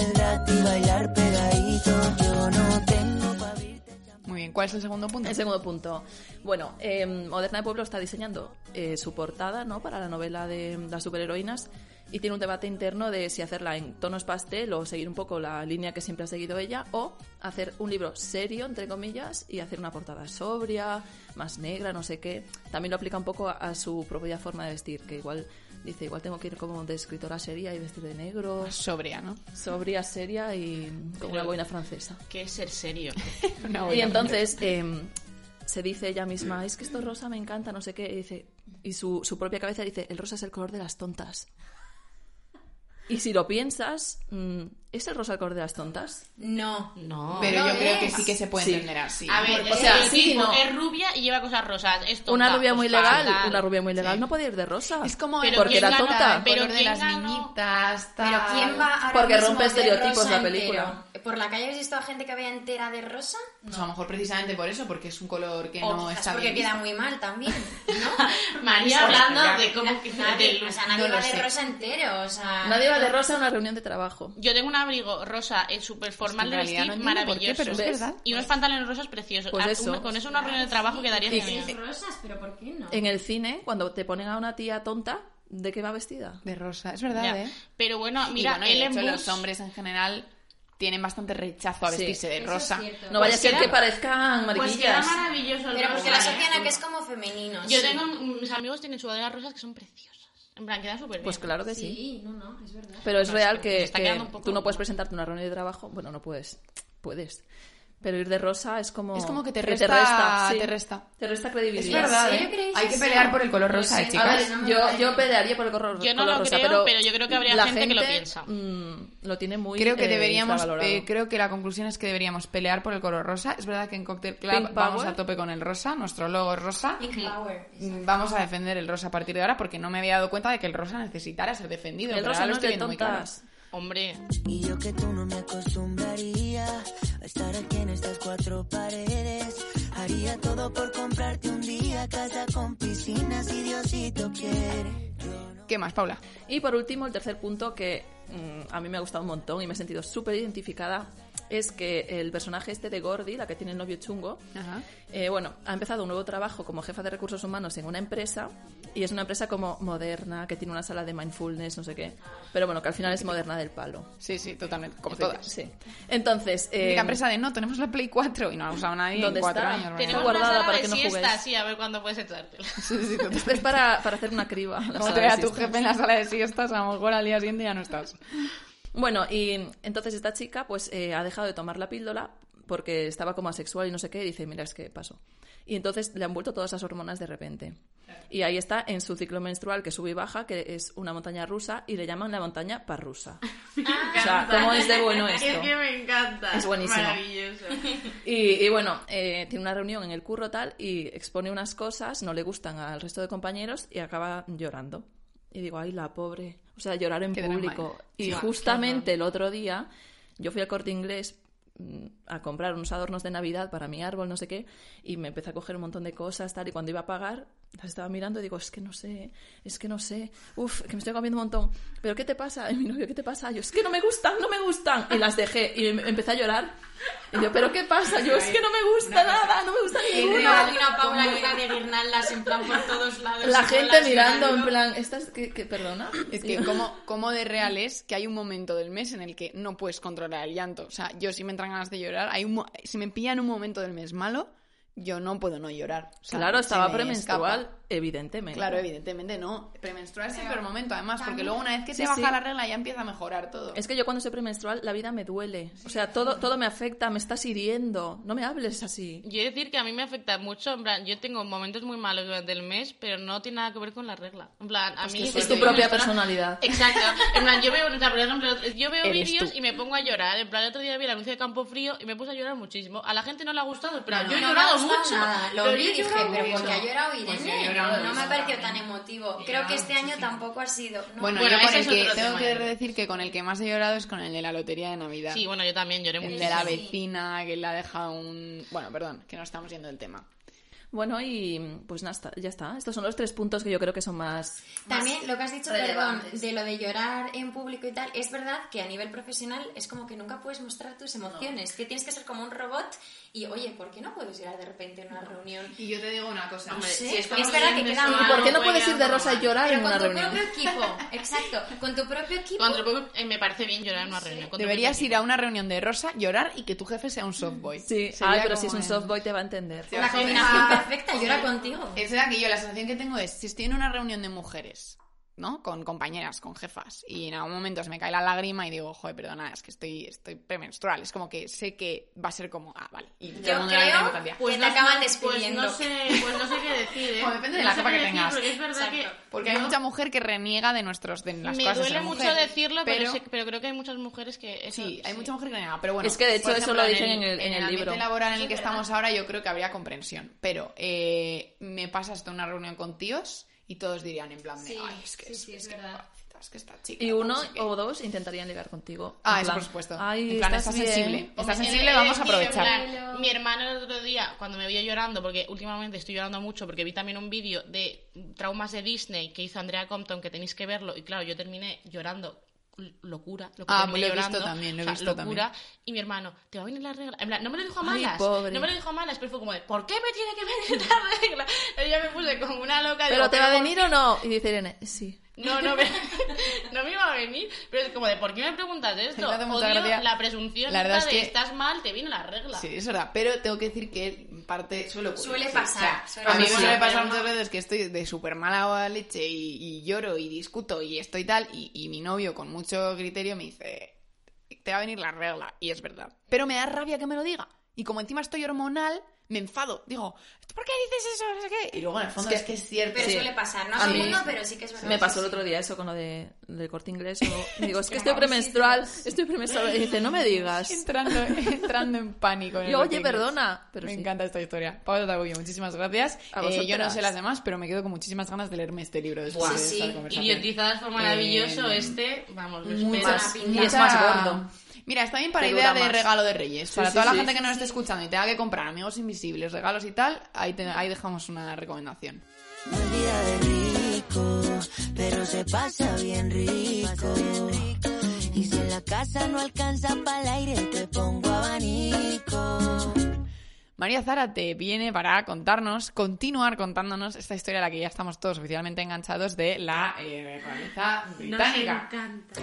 gratis bailar pegadito. Yo no tengo para abrirte Muy bien. ¿Cuál es el segundo punto? El segundo punto. Bueno, eh, Moderna de Pueblo está diseñando eh, su portada ¿no? para la novela de las superheroínas y tiene un debate interno de si hacerla en tonos pastel o seguir un poco la línea que siempre ha seguido ella o hacer un libro serio, entre comillas, y hacer una portada sobria, más negra, no sé qué. También lo aplica un poco a, a su propia forma de vestir, que igual dice, igual tengo que ir como de escritora seria y vestir de negro, Sobria, ¿no? sobria, seria y como una boina francesa. Que es ser serio. Una Y entonces em, se dice ella misma, es que esto rosa me encanta, no sé qué, y, dice, y su, su propia cabeza dice, el rosa es el color de las tontas. Y si lo piensas, mm, ¿es el rosa el color de las tontas? No. No. Pero No yo creo que es. sí que se puede Sí. entender así. A ver, O es sea, el sí tipo no. es rubia y lleva cosas rosas. Es tonta, Una rubia pues muy legal, una rubia muy legal no puede ir de rosa. Es como Pero porque ¿quién era tonta. el Pero color de ¿quién las ganó? niñitas, Pero tal. ¿quién va ahora Porque mismo rompe estereotipos rosa la película. entero? ¿Por la calle habéis visto a gente que vea entera de rosa? Pues a lo mejor precisamente por eso, porque es un color que O no está porque bien queda visto. muy mal también, ¿no? María hablando de cómo que Nadie, o sea, nadie no va de rosa entero, o sea... Nadie de rosa a una reunión de trabajo. Yo tengo un abrigo rosa eh, súper formal en de vestir, no qué, maravilloso. pero es ¿Ves? verdad. Y unos pantalones rosas preciosos. Pues Ah, eso. una- con eso una reunión de trabajo quedaría Sí, genial. sí, rosas, pero ¿por qué no? En el cine, cuando te ponen a una tía tonta, ¿de qué va vestida? De rosa, es verdad, Ya. ¿eh? Pero bueno, mira, bueno, de hecho, Bush- los hombres en general tienen bastante rechazo a Sí. vestirse de rosa. No vaya a Pues ser que parezcan Pues mariquillas. maravilloso el Pero porque la asocian a que es como femenino. Yo sí. tengo mis amigos tienen sudaderas rosas que son preciosas. En plan, quedan súper bien. Pues claro que sí. Sí, no, no, es verdad. Pero es real que que, que tú no puedes presentarte a una reunión de trabajo. Bueno, no puedes. Puedes. Pero ir de rosa es como... Es como que te que resta- sí. te resta. Te resta Es credibilidad. verdad, ¿En ¿eh? Hay que pelear por el color rosa, ¿eh, chicas. A ver, no me Yo, yo pelearía por el color, Yo no color lo rosa, creo, pero, pero yo creo que habría la gente que lo piensa. mm, lo tiene muy Creo que eh, deberíamos, eh, creo que la conclusión es que deberíamos pelear por el color rosa. Es verdad que en Cocktail Club Pink vamos Power. a tope con el rosa, nuestro logo es rosa. Pink Power. Mm, Vamos a defender el rosa a partir de ahora porque no me había dado cuenta de que el rosa necesitara ser defendido. el pero rosa ahora no lo es estoy viendo muy claro. Hombre, Y yo que tú no me acostumbraría a estar aquí en estas cuatro paredes. Haría todo por comprarte un día casa con piscina si Diosito quiere. ¿Qué más, Paula? Y por último, el tercer punto que mm, a mí me ha gustado un montón y me he sentido súper identificada es que el personaje este de Gordy, la que tiene el novio chungo, Ajá. eh, bueno, ha empezado un nuevo trabajo como jefa de recursos humanos en una empresa y es una empresa como moderna, que tiene una sala de mindfulness, no sé qué, pero bueno, que al final es moderna del palo. Sí, sí, totalmente. Como Sí, todas. Sí. Entonces, eh, Típica empresa de no, tenemos la Play 4 y no la ha usado nadie ¿Dónde en cuatro está? años. tenemos guardada una sala para de que no siesta, juguéis. sí, a ver cuándo puedes echártela. es para, para hacer una criba. la Como te vea tu jefe en la sala de siestas, a lo mejor al día siguiente ya no estás. Bueno, y entonces esta chica pues eh, ha dejado de tomar la píldora porque estaba como asexual y no sé qué, y dice, mira, es que pasó. Y entonces le han vuelto todas esas hormonas de repente. Y ahí está en su ciclo menstrual que sube y baja, que es una montaña rusa, y le llaman la montaña parrusa. o sea, ¿cómo es de bueno esto? Es que me encanta. Es buenísimo. Maravilloso. Y, y bueno, eh, tiene una reunión en el curro tal y expone unas cosas, no le gustan al resto de compañeros y acaba llorando. Y digo, ay, la pobre. O sea, llorar en Qué público. ¿eh? Y justamente el otro día yo fui al corte inglés mm, a comprar unos adornos de Navidad para mi árbol, no sé qué, y me empecé a coger un montón de cosas, tal, y cuando iba a pagar, las estaba mirando y digo, es que no sé, es que no sé, uf, que me estoy comiendo un montón, pero ¿qué te pasa? Y mi novio, ¿qué te pasa? Yo, es que no me gustan, no me gustan, y las dejé, y em- empecé a llorar, y yo, ¿pero qué pasa? Yo, es que no me gusta nada, no me gusta Y ninguno. una, y una Paula llena de guirnaldas en plan por todos lados. La gente mirando, en plan, ¿estas qué, qué- perdona? Es que como, como de real es que hay un momento del mes en el que no puedes controlar el llanto. O sea, yo si me entran ganas de llorar, hay un, si me pillan un momento del mes malo, yo no puedo no llorar. O sea, Claro, estaba me premenstrual. Evidentemente. Claro, evidentemente no. Premenstrual es el peor momento, además, porque luego una vez que Sí, se baja sí. la regla ya empieza a mejorar todo. Es que yo cuando soy premenstrual la vida me duele. O sea, todo, todo me afecta, me estás hiriendo. No me hables así. Yo he de decir que a mí me afecta mucho, en plan, yo tengo momentos muy malos durante el mes, pero no tiene nada que ver con la regla. En plan, a mí... Es tu propia personalidad. Exacto. En plan, yo veo, o sea, por ejemplo, yo veo vídeos y me pongo a llorar. En plan, el otro día vi el anuncio de Campo Frío y me puse a llorar muchísimo. A la gente no le ha gustado, pero No, yo he no me llorado ha gustado mucho. nada. Lo Pero vi yo dije, pero porque ha llorado Pues Irene. Llorado no me pareció tan emotivo. Creo que este año tampoco ha sido. ¿no? Bueno, Bueno, yo con el que tengo que ya. decir que con el que más he llorado es con el de la lotería de Navidad. Sí, bueno, yo también lloré el mucho. de la vecina que le ha dejado un... Bueno, perdón, que no estamos yendo del tema. Bueno, y pues nada, ya está. Estos son los tres puntos que yo creo que son más... También lo que has dicho, perdón, de lo de llorar en público y tal, es verdad que a nivel profesional es como que nunca puedes mostrar tus emociones, que tienes que ser como un robot y, oye, ¿por qué no puedes llorar de repente en una reunión? Y yo te digo una cosa. No Hombre, sé, si es con es verdad que queda. ¿Y por qué no puede puedes ir de rosa y normal. llorar Pero en con una tu reunión? propio equipo, exacto, con tu propio equipo. Eh, me parece bien llorar en una reunión. con tu Deberías ir a una reunión de rosa, llorar y que tu jefe sea un softboy. Sí, Sería ay, pero si es un softboy te va a entender. La combinación perfecta, llora contigo. Es verdad que yo la sensación que tengo es, si estoy en una reunión de mujeres, ¿no? Con compañeras, con jefas, y en algún momento se me cae la lágrima y digo, joder, perdona, es que estoy, estoy premenstrual. Es como que sé que va a ser como, ah, vale. Y el Yo creo que que te acaban Pues despidiendo. no sé, pues no sé qué decir, ¿eh? Bueno, depende de No la qué que decir, tengas. Porque es verdad Exacto. que... Porque hay mucha mujer que reniega de nuestros de las Me cosas duele mucho mujer, decirlo, pero, pero, sé- pero creo que hay muchas mujeres que... eso- sí, hay mucha mujer que reniega, pero bueno. Es que de hecho eso lo dicen en en el, en el ambiente libro. laboral en el que estamos ahora yo creo que habría comprensión, pero eh, me pasa hasta una reunión con tíos y todos dirían en plan de, Sí, ay, es que sí, es, sí, es es que, verdad. es que esta chica, Y no uno sé qué". o dos intentarían ligar contigo. Ah, eso por supuesto. Ay, en plan, estás estás sensible. Estás sensible, de vamos a aprovechar. plan, mi hermano el otro día, cuando me vio llorando, porque últimamente estoy llorando mucho, porque vi también un vídeo de traumas de Disney que hizo Andrea Compton, que tenéis que verlo, y claro, yo terminé llorando. Locura, lo que Ah, lo he visto también, lo he o sea, visto locura. Y mi hermano, te va a venir la regla. En plan, no me lo dijo a malas. No me lo dijo a malas, pero fue como de, ¿por qué me tiene que venir la regla? Y yo me puse como una loca. ¿Pero digo, te va a ¿por venir o no? Y dice Irene, sí. No, no me, no me iba a venir. Pero es como de, ¿por qué me preguntas esto? Odio la presunción La verdad es de que- estás mal, te viene la regla. Sí, es verdad, pero tengo que decir que en parte suele ocurrir. Suele pasar, O sea, suele a mí me pasar, suele pasar muchas veces que estoy de súper mala leche y, y lloro y discuto y estoy tal y, y mi novio con mucho criterio me dice, te va a venir la regla. Y es verdad. Pero me da rabia que me lo diga. Y como encima estoy hormonal, me enfado. Digo, ¿por qué dices eso? No sé qué. Y luego en el fondo Es es que- que es cierto. Pero Sí. suele pasar, no A a mí- mundo, pero sí que es verdad. Me pasó el otro día eso con lo de, del corte inglés. o- digo, es que estoy premenstrual, estoy premenstrual. Y dice, no me digas. Entrando, entrando en pánico. en el Yo, oye, perdona. Pero me sí. encanta esta historia. Pablo Tagullo, muchísimas gracias. A Eh, yo no sé las demás, pero me quedo con muchísimas ganas de leerme este libro después de sí, esta sí. conversación. Idiotizadas fue maravilloso Eh, este. Vamos, mucha- respeto. Y es más gordo. Mira, está bien para idea de más. regalo de Reyes. Sí, para sí, toda la sí. gente que no nos esté escuchando y tenga que comprar amigos invisibles, regalos y tal, ahí, te- ahí dejamos una recomendación. No es vida de rico, pero se pasa bien rico. Y si en la casa no alcanza para el aire, te pongo abanico. María Zárate viene para contarnos, continuar contándonos esta historia a la que ya estamos todos oficialmente enganchados de la eh, realeza Nos británica. encanta.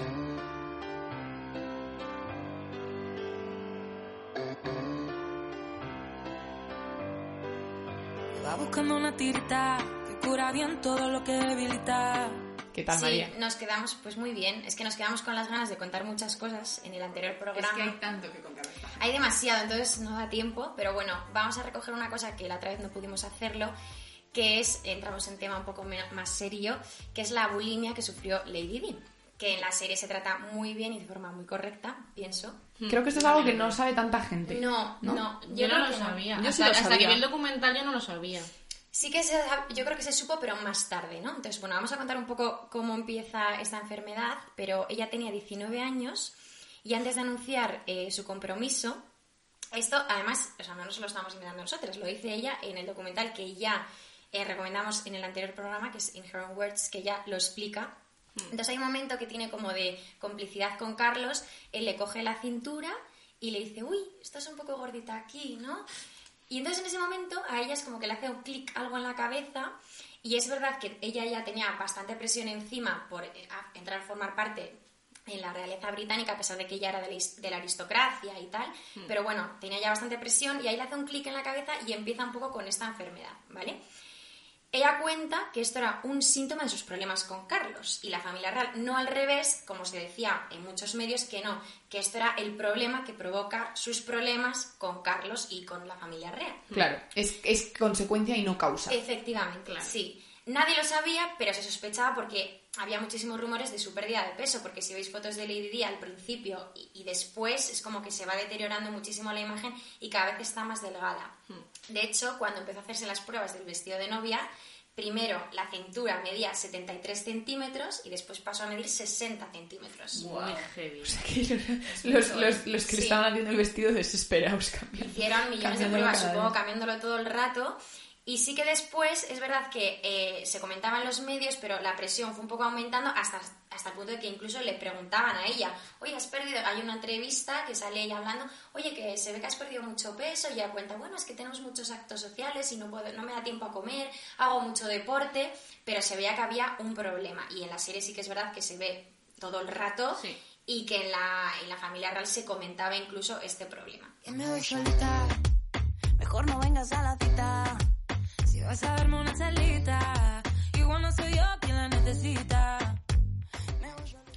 Va buscando una tirita que cura bien todo lo que debilita. ¿Qué tal, sí, María? nos quedamos, pues muy bien. Es que nos quedamos con las ganas de contar muchas cosas en el anterior programa. tanto que contar. Hay demasiado, entonces no da tiempo, pero bueno, vamos a recoger una cosa que la otra vez no pudimos hacerlo, que es, entramos en tema un poco más serio, que es la bulimia que sufrió Lady Di, que en la serie se trata muy bien y de forma muy correcta, pienso. Creo que esto es algo que no sabe tanta gente. No, no, Yo, no creo lo sabía. Yo sí hasta, lo hasta sabía. que vi el documental yo no lo sabía. Sí que se, yo creo que se supo, pero más tarde, ¿no? Entonces, bueno, vamos a contar un poco cómo empieza esta enfermedad, pero ella tenía 19 años y antes de anunciar eh, su compromiso, esto además, o sea, no nos lo estamos inventando nosotros, lo dice ella en el documental que ya eh, recomendamos en el anterior programa, que es In Her Own Words, que ya lo explica. Entonces hay un momento que tiene como de complicidad con Carlos, él le coge la cintura y le dice, uy, estás un poco gordita aquí, ¿no? Y entonces en ese momento a ella es como que le hace un clic algo en la cabeza y es verdad que ella ya tenía bastante presión encima por eh, entrar a formar parte en la realeza británica a pesar de que ella era de la, is- de la aristocracia y tal, pero bueno, tenía ya bastante presión y ahí le hace un clic en la cabeza y empieza un poco con esta enfermedad, ¿vale? Ella cuenta que esto era un síntoma de sus problemas con Carlos y la familia real, no al revés, como se decía en muchos medios, que no, que esto era el problema que provoca sus problemas con Carlos y con la familia real. Claro, es, es consecuencia y no causa. Efectivamente, sí. Nadie lo sabía, pero se sospechaba porque había muchísimos rumores de su pérdida de peso, porque si veis fotos de Lady Di al principio y, y después es como que se va deteriorando muchísimo la imagen y cada vez está más delgada. De hecho, cuando empezó a hacerse las pruebas del vestido de novia, primero la cintura medía 73 centímetros y después pasó a medir 60 centímetros. Muy heavy. Los, los, los que le estaban haciendo el vestido desesperados cambiando. Hicieron millones de pruebas, supongo, cambiándolo todo el rato. Y sí que después, es verdad que eh, se comentaba en los medios, pero la presión fue un poco aumentando hasta, hasta el punto de que incluso le preguntaban a ella, oye, has perdido, hay una entrevista que sale ella hablando, oye, que se ve que has perdido mucho peso, y ella cuenta, bueno, es que tenemos muchos actos sociales y no, puedo, no me da tiempo a comer, hago mucho deporte, pero se veía que había un problema. Y en la serie sí que es verdad que se ve todo el rato Sí. y que en la, en la familia real se comentaba incluso este problema. Me voy solita, mejor no vengas a la cita. Vas a darme una celita, igual no soy yo quien la necesita.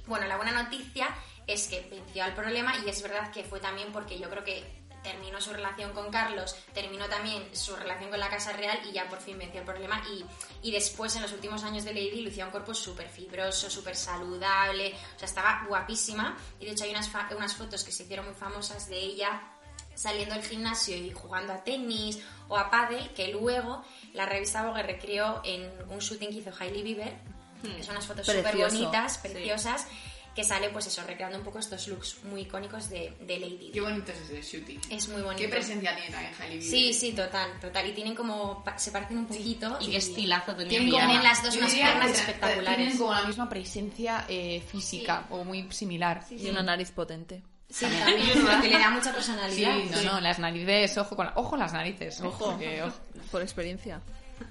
Bueno, la buena noticia es que venció al problema y es verdad que fue también porque yo creo que terminó su relación con Carlos, terminó también su relación con la Casa Real y ya por fin venció el problema y, y después en los últimos años de Lady lucía un cuerpo súper fibroso, súper saludable, o sea, estaba guapísima y de hecho hay unas, unas fotos que se hicieron muy famosas de ella saliendo del gimnasio y jugando a tenis o a pádel que luego la revista Vogue recreó en un shooting que hizo Hailey Bieber que son unas fotos súper bonitas, preciosas que sale pues eso, recreando un poco estos looks muy icónicos de, de Lady Qué bonito es ese shooting. es muy bonito Qué presencia tiene también Hailey Bieber. sí, sí, total, total y tienen como, se parecen un poquito Y qué estilazo tenía Tienen, como- Tienen las dos unas piernas espectaculares. Tienen como la misma presencia eh, física o muy similar. Sí, Y una nariz potente. Sí, también, que le da mucha personalidad no, no, las narices, ojo con la- ojo las narices. Ojo, porque, ojo. por experiencia.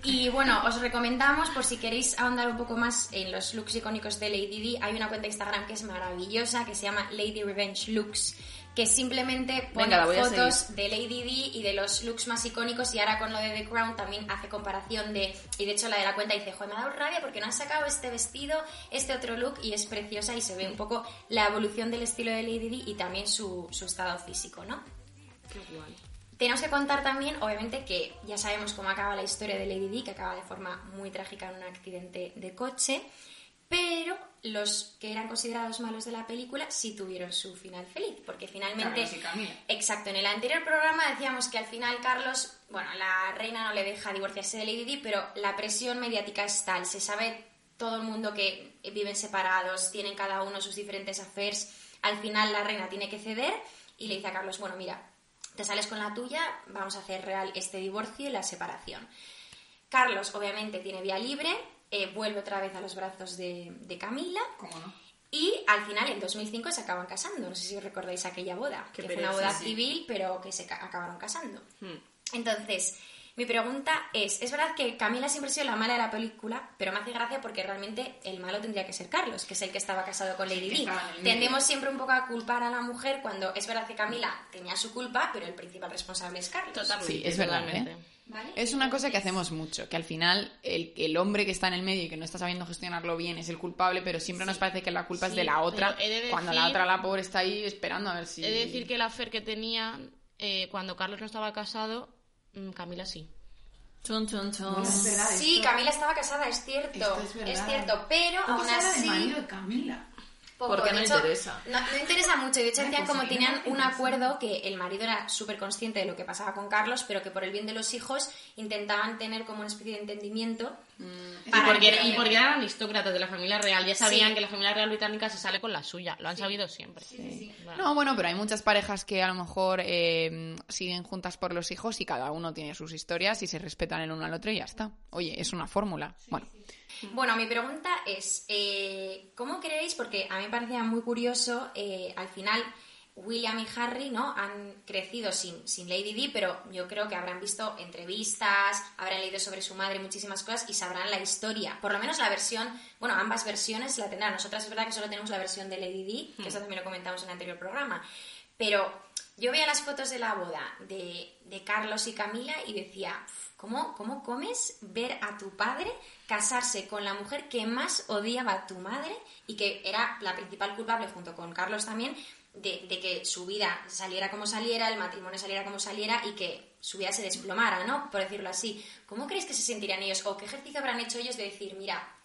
Y bueno, os recomendamos, por si queréis ahondar un poco más en los looks icónicos de Lady Di, hay una cuenta de Instagram que es maravillosa, que se llama Lady Revenge Looks, que simplemente pone Venga, fotos de Lady Di y de los looks más icónicos y ahora con lo de The Crown también hace comparación de... Y de hecho la de la cuenta dice, joder, me ha dado rabia porque no han sacado este vestido, este otro look y es preciosa y se ve un poco la evolución del estilo de Lady Di y también su, su estado físico, ¿no? Tenemos que contar también, obviamente, que ya sabemos cómo acaba la historia de Lady Di, que acaba de forma muy trágica en un accidente de coche, pero los que eran considerados malos de la película sí tuvieron su final feliz, porque finalmente... Carlos y Camila. Exacto, en el anterior programa decíamos que al final Carlos, bueno, la reina no le deja divorciarse de Lady Di, pero la presión mediática es tal, se sabe todo el mundo que viven separados, tienen cada uno sus diferentes affairs, al final la reina tiene que ceder y le dice a Carlos, bueno, mira, te sales con la tuya, vamos a hacer real este divorcio y la separación. Carlos, obviamente, tiene vía libre, eh, vuelve otra vez a los brazos de, de Camila ¿Cómo no? y al final, en 2005, se acaban casando. No sé si os recordáis aquella boda, Qué que fue una boda sí. civil, pero que se ca- acabaron casando. Hmm. Entonces, Mi pregunta es, es verdad que Camila siempre ha sido la mala de la película, pero me hace gracia porque realmente el malo tendría que ser Carlos, que es el que estaba casado con Lady Di. Tendemos siempre un poco a culpar a la mujer cuando es verdad que Camila tenía su culpa, pero el principal responsable es Carlos. Totalmente. Sí, es verdad. ¿eh? Es una cosa que hacemos mucho, que al final el, el hombre que está en el medio y que no está sabiendo gestionarlo bien es el culpable, pero siempre nos parece que la culpa es de la otra, cuando la otra, la pobre, está ahí esperando a ver si... He de decir que la Fer que tenía eh, cuando Carlos no estaba casado, Camila sí. Chun, chun, chun. Sí, Camila estaba casada, es cierto. Esto es verdad. cierto, pero aún así... de Camila. Poco, Porque no hecho, interesa. No, no interesa mucho. De hecho, decían pues como sí, tenían no un acuerdo que el marido era súper consciente de lo que pasaba con Carlos, pero que por el bien de los hijos intentaban tener como una especie de entendimiento. Y para porque, que- y porque eran aristócratas de la familia real. Ya sabían Sí. que la familia real británica se sale con la suya. Lo han sabido siempre. No, bueno, pero hay muchas parejas que a lo mejor eh, siguen juntas por los hijos y cada uno tiene sus historias y se respetan el uno al otro y ya está. Oye, es una fórmula. Bueno, Bueno, mi pregunta es, eh, ¿cómo creéis? Porque a mí me parecía muy curioso, eh, al final William y Harry, ¿no? Han crecido sin, sin Lady Di, pero yo creo que habrán visto entrevistas, habrán leído sobre su madre muchísimas cosas y sabrán la historia. Por lo menos la versión, bueno, ambas versiones la tendrán. Nosotras es verdad que solo tenemos la versión de Lady Di, que eso también lo comentamos en el anterior programa. Pero yo veía las fotos de la boda de, de Carlos y Camila y decía, "Uf, ¿cómo, ¿cómo comes ver a tu padre casarse con la mujer que más odiaba a tu madre y que era la principal culpable junto con Carlos también de, de que su vida saliera como saliera, el matrimonio saliera como saliera y que su vida se desplomara, ¿no? Por decirlo así. ¿Cómo creéis que se sentirían ellos o qué ejercicio habrán hecho ellos de decir, mira,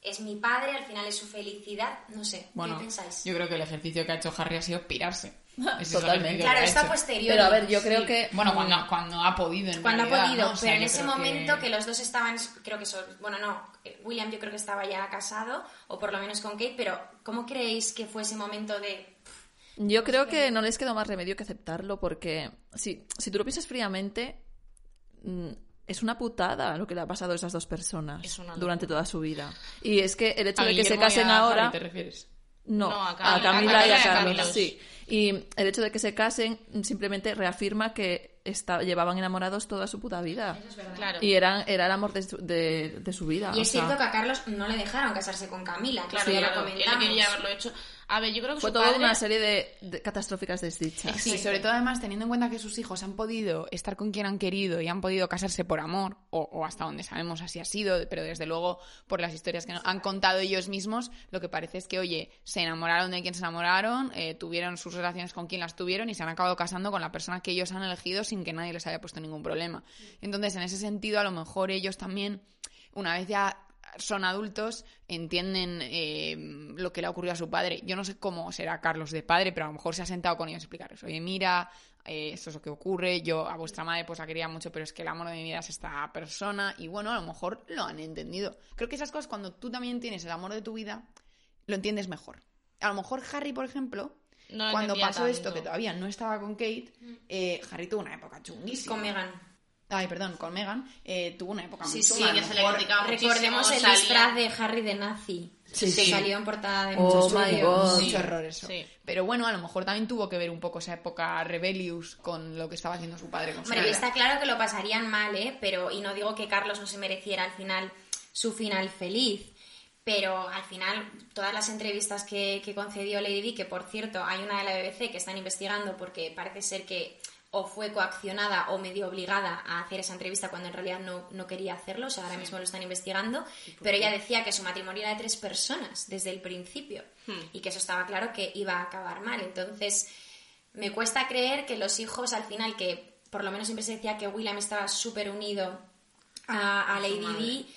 es mi padre, al final es su felicidad? No sé, bueno, ¿qué pensáis? yo creo que el ejercicio que ha hecho Harry ha sido pirarse. Totalmente. Claro, está hecho. posterior. Pero a ver, yo creo que... Bueno, cuando, cuando ha podido, en Cuando ha podido, ¿no? O sea, pero en ese que- momento que... los dos estaban, creo que son, bueno, no, William yo creo que estaba ya casado, o por lo menos con Kate, pero ¿cómo creéis que fue ese momento de... Yo creo que no les quedó más remedio que aceptarlo porque si, si tú lo piensas fríamente, mm, es una putada lo que le ha pasado a esas dos personas Es durante toda su vida. Y es que el hecho ¿A de que se casen a ahora... Harry te refieres? No, No, a a, Camila- a y a Camila y a Carlos, sí. Y el hecho de que se casen simplemente reafirma que está, llevaban enamorados toda su puta vida. Claro. Y eran, era el amor de su, de, de su vida. Y o es sea, cierto que a Carlos no le dejaron casarse con Camila, Claro, eso ya claro, lo él comentamos. quería haberlo hecho. A ver, yo creo que Fue su toda padre... una serie de, de catastróficas desdichas. Sí, sobre todo además teniendo en cuenta que sus hijos han podido estar con quien han querido y han podido casarse por amor, o, o hasta donde sabemos así ha sido, pero desde luego por las historias que nos han contado ellos mismos, lo que parece es que, oye, se enamoraron de quien se enamoraron, eh, tuvieron sus relaciones con quien las tuvieron y se han acabado casando con la persona que ellos han elegido sin que nadie les haya puesto ningún problema. Entonces, en ese sentido, a lo mejor ellos también, una vez ya son adultos, entienden eh, lo que le ha ocurrido a su padre. Yo no sé cómo será Carlos de padre, pero a lo mejor se ha sentado con ellos a explicarles, oye, mira, eh, esto es lo que ocurre, yo a vuestra madre pues la quería mucho, pero es que el amor de mi vida es esta persona, y bueno, a lo mejor lo han entendido. Creo que esas cosas, cuando tú también tienes el amor de tu vida, lo entiendes mejor. A lo mejor Harry, por ejemplo, No cuando pasó esto, que todavía no estaba con Kate, eh, Harry tuvo una época chunguísima. Con Megan. Ay, perdón, con Megan, eh, tuvo una época muy Sí, chunga. sí, A lo que se le criticaba Recordemos el disfraz de Harry de nazi. Sí, sí. Salió en portada de Oh muchos. God. mucho error eso. Sí. Pero bueno, a lo mejor también tuvo que ver un poco esa época rebellious con lo que estaba haciendo su padre con Hombre, está claro que lo pasarían mal, ¿eh? Pero, y no digo que Carlos no se mereciera al final su final feliz, pero al final todas las entrevistas que, que concedió Lady Di, que por cierto hay una de la BBC que están investigando porque parece ser que o fue coaccionada o medio obligada a hacer esa entrevista cuando en realidad no, no quería hacerlo, o sea, ahora mismo lo están investigando, pero ella decía que su matrimonio era de tres personas desde el principio y que eso estaba claro que iba a acabar mal. Entonces, me cuesta creer que los hijos al final, que por lo menos siempre se decía que William estaba súper unido a, a Lady Di,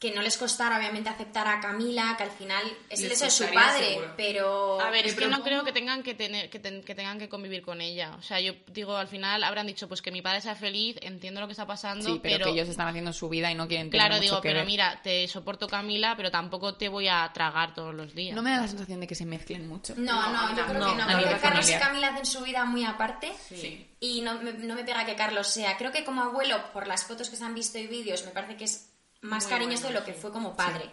que no les costara obviamente aceptar a Camila, que al final es el de su padre, seguro. pero... A ver, es que no creo que tengan que tener que, ten- que tengan que convivir con ella. O sea, yo digo, al final habrán dicho, pues que mi padre sea feliz, entiendo lo que está pasando, Sí, pero, que ellos están haciendo su vida y no quieren tener Claro, mucho digo, que pero ver. mira, te soporto Camila, pero tampoco te voy a tragar todos los días. No me da la sensación de que se mezclen mucho. No, no, yo creo no, que no. Creo que Carlos y. Camila hacen su vida muy aparte. Sí. Y no me, no me pega que Carlos sea. Creo que como abuelo, por las fotos que se han visto y vídeos, me parece que es más cariñoso de lo que fue como padre.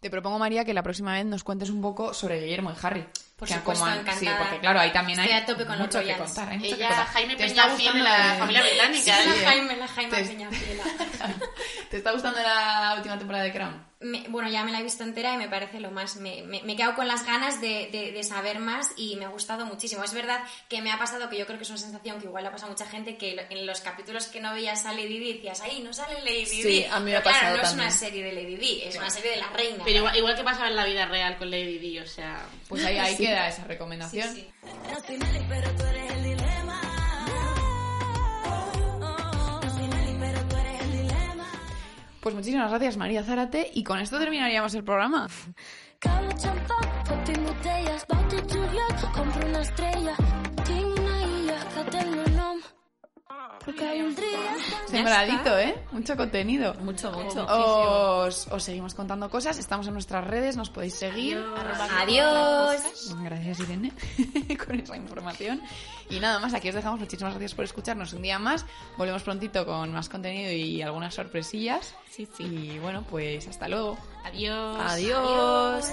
Te propongo, María, que la próxima vez nos cuentes un poco sobre Guillermo y Harry. Por Que supuesto, encantada. Sí, porque claro, ahí también hay a tope con los mucho que contar. hay mucho que Ella, contar. Jaime ¿Te está Peñafiel de gustando la familia británica. Sí, ¿eh? la Jaime, la Jaime Te- Peñafiela. ¿Te está gustando la última temporada de Crown? Me- bueno, ya me la he visto entera y me parece lo más. Me, me, me he quedado con las ganas de, de- de saber más y me ha gustado muchísimo. Es verdad que me ha pasado que yo creo que es una sensación que igual le ha pasado a mucha gente que en los capítulos que no veías a Lady Di decías, ahí no sale Lady Di. Sí, a mí me ha claro, pasado no es también. una serie de Lady Di, es una serie de la reina. Pero igual, igual que pasaba en la vida real con Lady Di, o sea... Pues ahí, ahí queda esa recomendación. Sí, sí. No soy pero tú eres el dilema. Pues muchísimas gracias, María Zárate. Y con esto terminaríamos el programa. Sembradito, ¿eh? Mucho contenido. Mucho, mucho. Os, os seguimos contando cosas. Estamos en nuestras redes, nos podéis seguir. Adiós. Gracias, Irene, con esa información. Y nada más, aquí os dejamos. Muchísimas gracias por escucharnos un día más. Volvemos prontito con más contenido y algunas sorpresillas. Sí, sí. Y bueno, pues hasta luego. Adiós. Adiós.